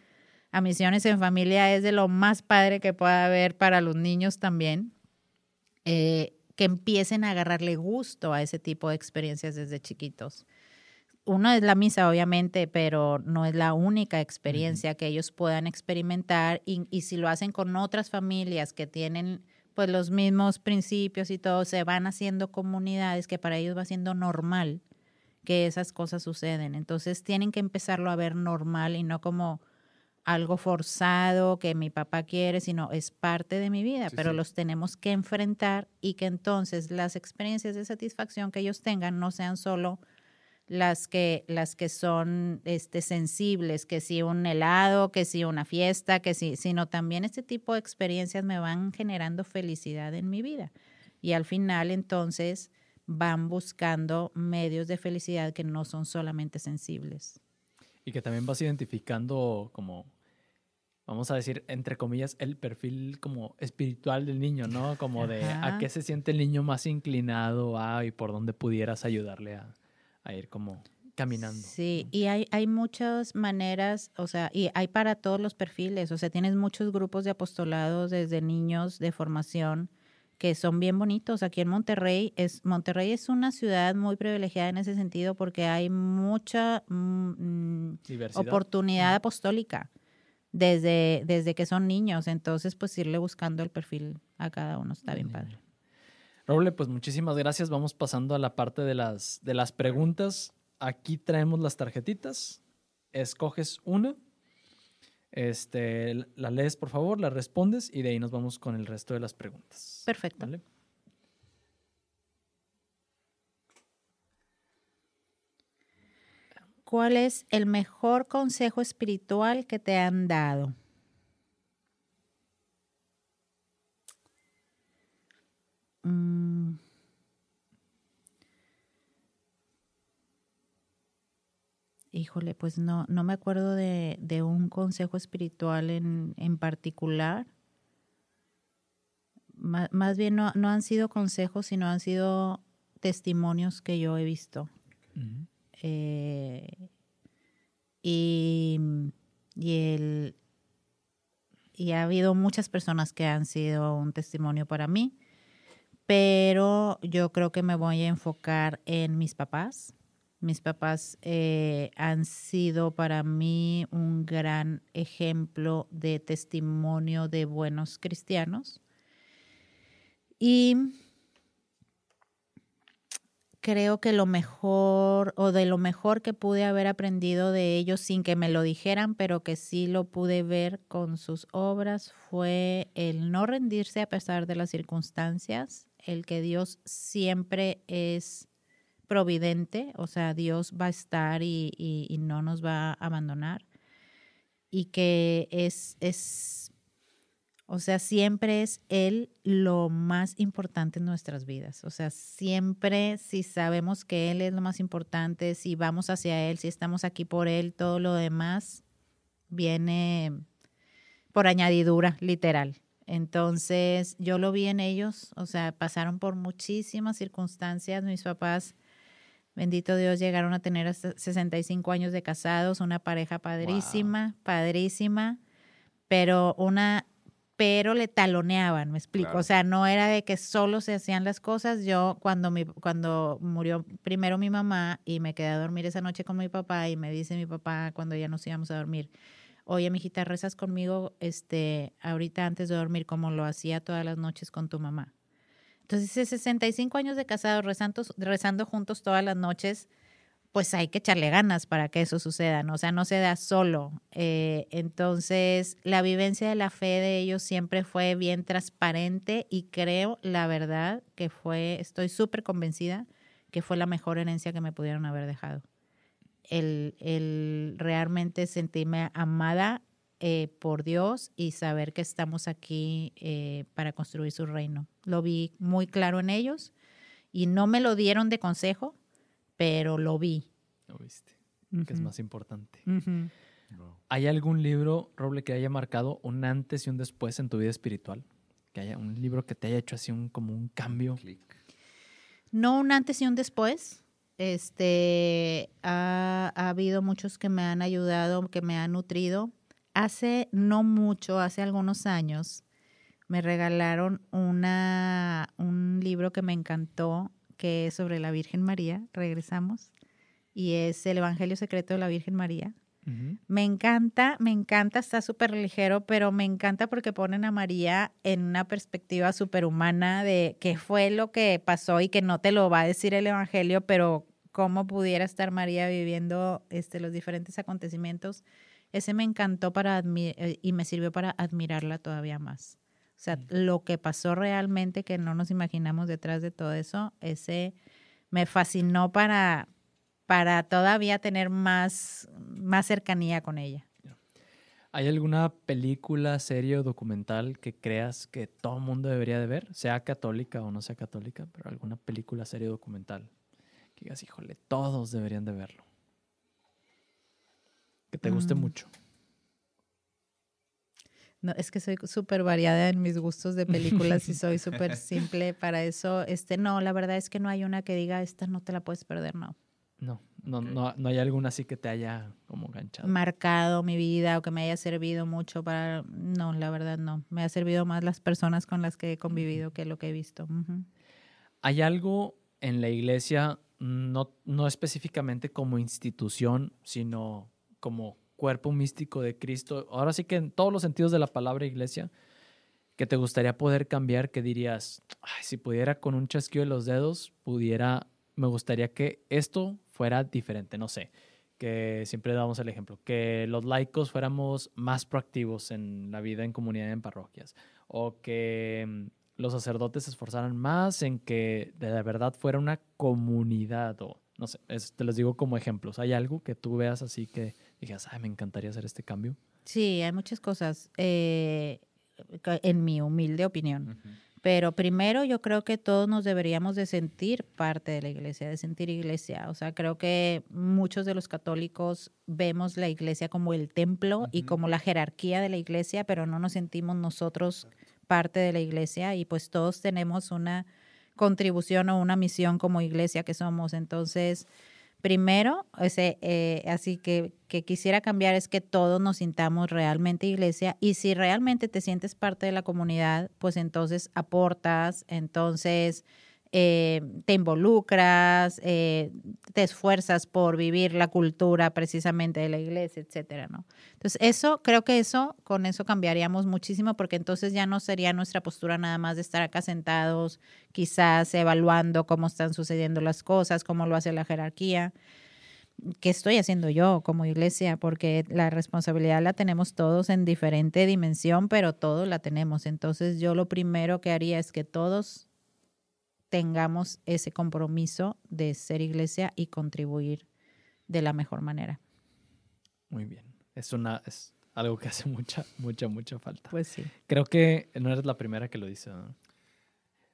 a misiones en familia es de lo más padre que pueda haber para los niños también, eh, que empiecen a agarrarle gusto a ese tipo de experiencias desde chiquitos. Uno es la misa, obviamente, pero no es la única experiencia que ellos puedan experimentar y, y si lo hacen con otras familias que tienen pues los mismos principios y todo, se van haciendo comunidades que para ellos va siendo normal que esas cosas suceden. Entonces tienen que empezarlo a ver normal y no como algo forzado que mi papá quiere, sino es parte de mi vida, Sí, pero sí. los tenemos que enfrentar y que entonces las experiencias de satisfacción que ellos tengan no sean solo las que las que son este sensibles, que si un helado, que si una fiesta, que si, sino también este tipo de experiencias me van generando felicidad en mi vida. Y al final entonces van buscando medios de felicidad que no son solamente sensibles. Y que también vas identificando como, vamos a decir, entre comillas, el perfil como espiritual del niño, ¿no? Como de a qué se siente el niño más inclinado a y por dónde pudieras ayudarle a, a ir como caminando. Sí, y hay, hay muchas maneras, o sea, y hay para todos los perfiles, o sea, tienes muchos grupos de apostolados desde niños de formación que son bien bonitos. Aquí en Monterrey es Monterrey es una ciudad muy privilegiada en ese sentido porque hay mucha mm, mm, oportunidad apostólica desde, desde que son niños. Entonces, pues irle buscando el perfil a cada uno está bien padre. Roble, pues muchísimas gracias. Vamos pasando a la parte de las, de las preguntas. Aquí traemos las tarjetitas. Escoges una. Este, la lees, por favor, la respondes y de ahí nos vamos con el resto de las preguntas. Perfecto. ¿Vale? ¿Cuál es el mejor consejo espiritual que te han dado? Mm. Híjole, pues no, no me acuerdo de, de un consejo espiritual en, en particular. Ma- más bien no, no han sido consejos, sino han sido testimonios que yo he visto. Ujú. Eh, y, y, el, y ha habido muchas personas que han sido un testimonio para mí, pero yo creo que me voy a enfocar en mis papás. Mis papás eh, han sido para mí un gran ejemplo de testimonio de buenos cristianos. Y creo que lo mejor o de lo mejor que pude haber aprendido de ellos sin que me lo dijeran, pero que sí lo pude ver con sus obras fue el no rendirse a pesar de las circunstancias, el que Dios siempre es providente, o sea, Dios va a estar y, y- y no nos va a abandonar y que es, es, o sea, siempre es Él lo más importante en nuestras vidas. O sea, siempre si sabemos que Él es lo más importante, si vamos hacia Él, si estamos aquí por Él, todo lo demás viene por añadidura, literal. Entonces, yo lo vi en ellos, o sea, pasaron por muchísimas circunstancias. Mis papás, bendito Dios, llegaron a tener hasta 65 años de casados, una pareja padrísima, padrísima, pero una pero le taloneaban, me explico. Claro. O sea, no era de que solo se hacían las cosas. Yo, cuando, mi, cuando murió primero mi mamá y me quedé a dormir esa noche con mi papá, y me dice mi papá cuando ya nos íbamos a dormir, oye, mijita, rezas conmigo este, ahorita antes de dormir, como lo hacía todas las noches con tu mamá. Entonces, dice, 65 años de casados, rezando, rezando juntos todas las noches, pues hay que echarle ganas para que eso suceda, ¿no? O sea, no se da solo. Eh, entonces, la vivencia de la fe de ellos siempre fue bien transparente y creo, la verdad, que fue, estoy súper convencida que fue la mejor herencia que me pudieron haber dejado. El, el realmente sentirme amada eh, por Dios y saber que estamos aquí eh, para construir su reino. Lo vi muy claro en ellos y no me lo dieron de consejo, pero lo vi. Lo viste, que es más importante. ¿Hay algún libro, Roble, que haya marcado un antes y un después en tu vida espiritual? Que haya un libro que te haya hecho así un, como un cambio. No un antes y un después. Este ha, ha habido muchos que me han ayudado, que me han nutrido. Hace no mucho, hace algunos años, me regalaron una, un libro que me encantó, que es sobre la Virgen María. Regresamos. Y es el Evangelio Secreto de la Virgen María. Me encanta, me encanta, está súper ligero, pero me encanta porque ponen a María en una perspectiva súper humana de qué fue lo que pasó y que no te lo va a decir el Evangelio, pero cómo pudiera estar María viviendo este, los diferentes acontecimientos. Ese me encantó para eh, y me sirvió para admirarla todavía más. O sea, lo que pasó realmente que no nos imaginamos detrás de todo eso, ese me fascinó para, para todavía tener más, más cercanía con ella. ¿Hay alguna película, serie o documental que creas que todo el mundo debería de ver? Sea católica o no sea católica, pero alguna película, serie o documental. Que digas, híjole, todos deberían de verlo. Que te guste Mm. mucho. No, es que soy súper variada en mis gustos de películas y soy súper simple para eso. Este, no, la verdad es que no hay una que diga, esta no te la puedes perder, no. No, no, no, no hay alguna así que te haya como ganchado. marcado mi vida o que me haya servido mucho para... No, la verdad no. Me ha servido más las personas con las que he convivido que lo que he visto. ¿Hay algo en la iglesia, no, no específicamente como institución, sino como cuerpo místico de Cristo? Ahora sí que en todos los sentidos de la palabra iglesia, que te gustaría poder cambiar, que dirías, "Ay, si pudiera con un chasquido de los dedos, pudiera, me gustaría que esto fuera diferente, no sé, que siempre damos el ejemplo, que los laicos fuéramos más proactivos en la vida en comunidad, en parroquias, o que mm, los sacerdotes se esforzaran más en que de verdad fuera una comunidad, o no sé, es- te los digo como ejemplos. ¿Hay algo que tú veas así que digas, ay, me encantaría hacer este cambio? Sí, hay muchas cosas, eh, en mi humilde opinión. Pero primero yo creo que todos nos deberíamos de sentir parte de la iglesia, de sentir iglesia. O sea, creo que muchos de los católicos vemos la iglesia como el templo y Ujú. como la jerarquía de la iglesia, pero no nos sentimos nosotros parte de la iglesia y pues todos tenemos una contribución o una misión como iglesia que somos. Entonces, primero, ese, eh, así que, que quisiera cambiar es que todos nos sintamos realmente iglesia y si realmente te sientes parte de la comunidad, pues entonces aportas, entonces eh, te involucras, eh, te esfuerzas por vivir la cultura precisamente de la iglesia, etcétera, ¿no? Entonces, eso, creo que eso, con eso cambiaríamos muchísimo porque entonces ya no sería nuestra postura nada más de estar acá sentados, quizás evaluando cómo están sucediendo las cosas, cómo lo hace la jerarquía. ¿Qué estoy haciendo yo como iglesia? Porque la responsabilidad la tenemos todos en diferente dimensión, pero todos la tenemos. Entonces yo lo primero que haría es que todos tengamos ese compromiso de ser iglesia y contribuir de la mejor manera. Muy bien. Es una es algo que hace mucha, mucha, mucha falta. Pues sí. Creo que no eres la primera que lo dice. ¿no?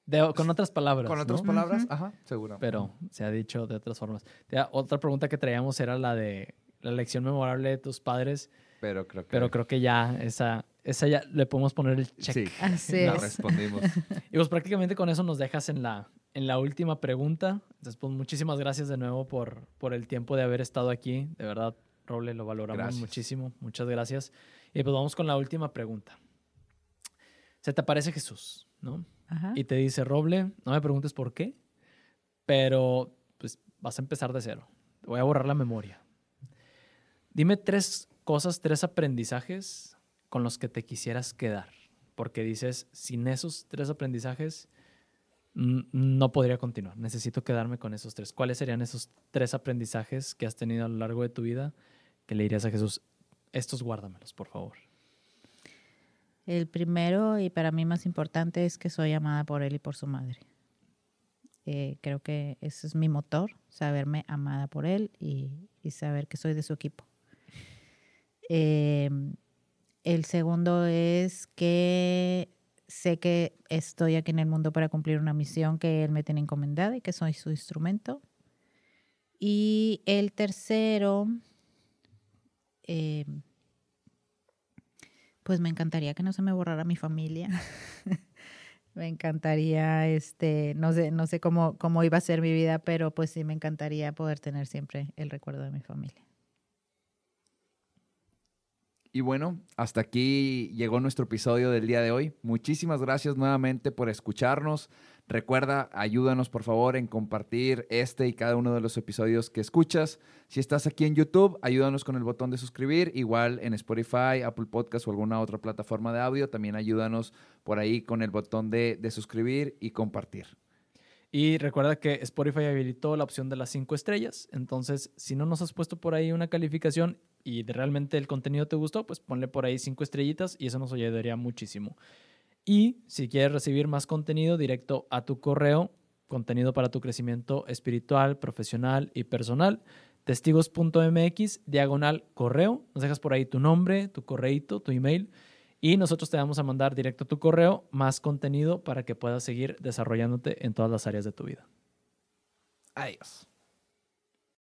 De- con otras palabras. Con otras ¿no? palabras, ajá, seguro. Pero se ha dicho de otras formas. Ya, otra pregunta que traíamos era la de la lección memorable de tus padres, Pero creo que. pero creo que ya esa, esa ya le podemos poner el check. Sí, Así la es. respondimos. Y pues prácticamente con eso nos dejas en la, en la última pregunta. Entonces, pues muchísimas gracias de nuevo por, por el tiempo de haber estado aquí. De verdad, Roble, lo valoramos Gracias. muchísimo. Muchas gracias. Y pues vamos con la última pregunta. Se te aparece Jesús, ¿no? Ajá. Y te dice, Roble, no me preguntes por qué, pero pues vas a empezar de cero. Voy a borrar la memoria. Dime tres cosas, tres aprendizajes con los que te quisieras quedar. Porque dices, sin esos tres aprendizajes, no podría continuar. Necesito quedarme con esos tres. ¿Cuáles serían esos tres aprendizajes que has tenido a lo largo de tu vida que le dirías a Jesús? Estos guárdamelos, por favor. El primero y para mí más importante es que soy amada por él y por su madre. Eh, creo que ese es mi motor, saberme amada por él y, saber que soy de su equipo. Eh, el segundo es que sé que estoy aquí en el mundo para cumplir una misión que él me tiene encomendada y que soy su instrumento. Y el tercero, eh, pues me encantaría que no se me borrara mi familia. me encantaría, este, no sé, no sé cómo, cómo iba a ser mi vida, pero pues sí me encantaría poder tener siempre el recuerdo de mi familia. Y bueno, hasta aquí llegó nuestro episodio del día de hoy. Muchísimas gracias nuevamente por escucharnos. Recuerda, ayúdanos por favor en compartir este y cada uno de los episodios que escuchas. Si estás aquí en YouTube, ayúdanos con el botón de suscribir. Igual en Spotify, Apple Podcast o alguna otra plataforma de audio, también ayúdanos por ahí con el botón de, de suscribir y compartir. Y recuerda que Spotify habilitó la opción de las cinco estrellas. Entonces, si no nos has puesto por ahí una calificación y realmente el contenido te gustó, pues ponle por ahí cinco estrellitas y eso nos ayudaría muchísimo. Y si quieres recibir más contenido directo a tu correo, contenido para tu crecimiento espiritual, profesional y personal, testigos.mx, diagonal correo. Nos dejas por ahí tu nombre, tu correíto, tu email. Y nosotros te vamos a mandar directo a tu correo más contenido para que puedas seguir desarrollándote en todas las áreas de tu vida. Adiós.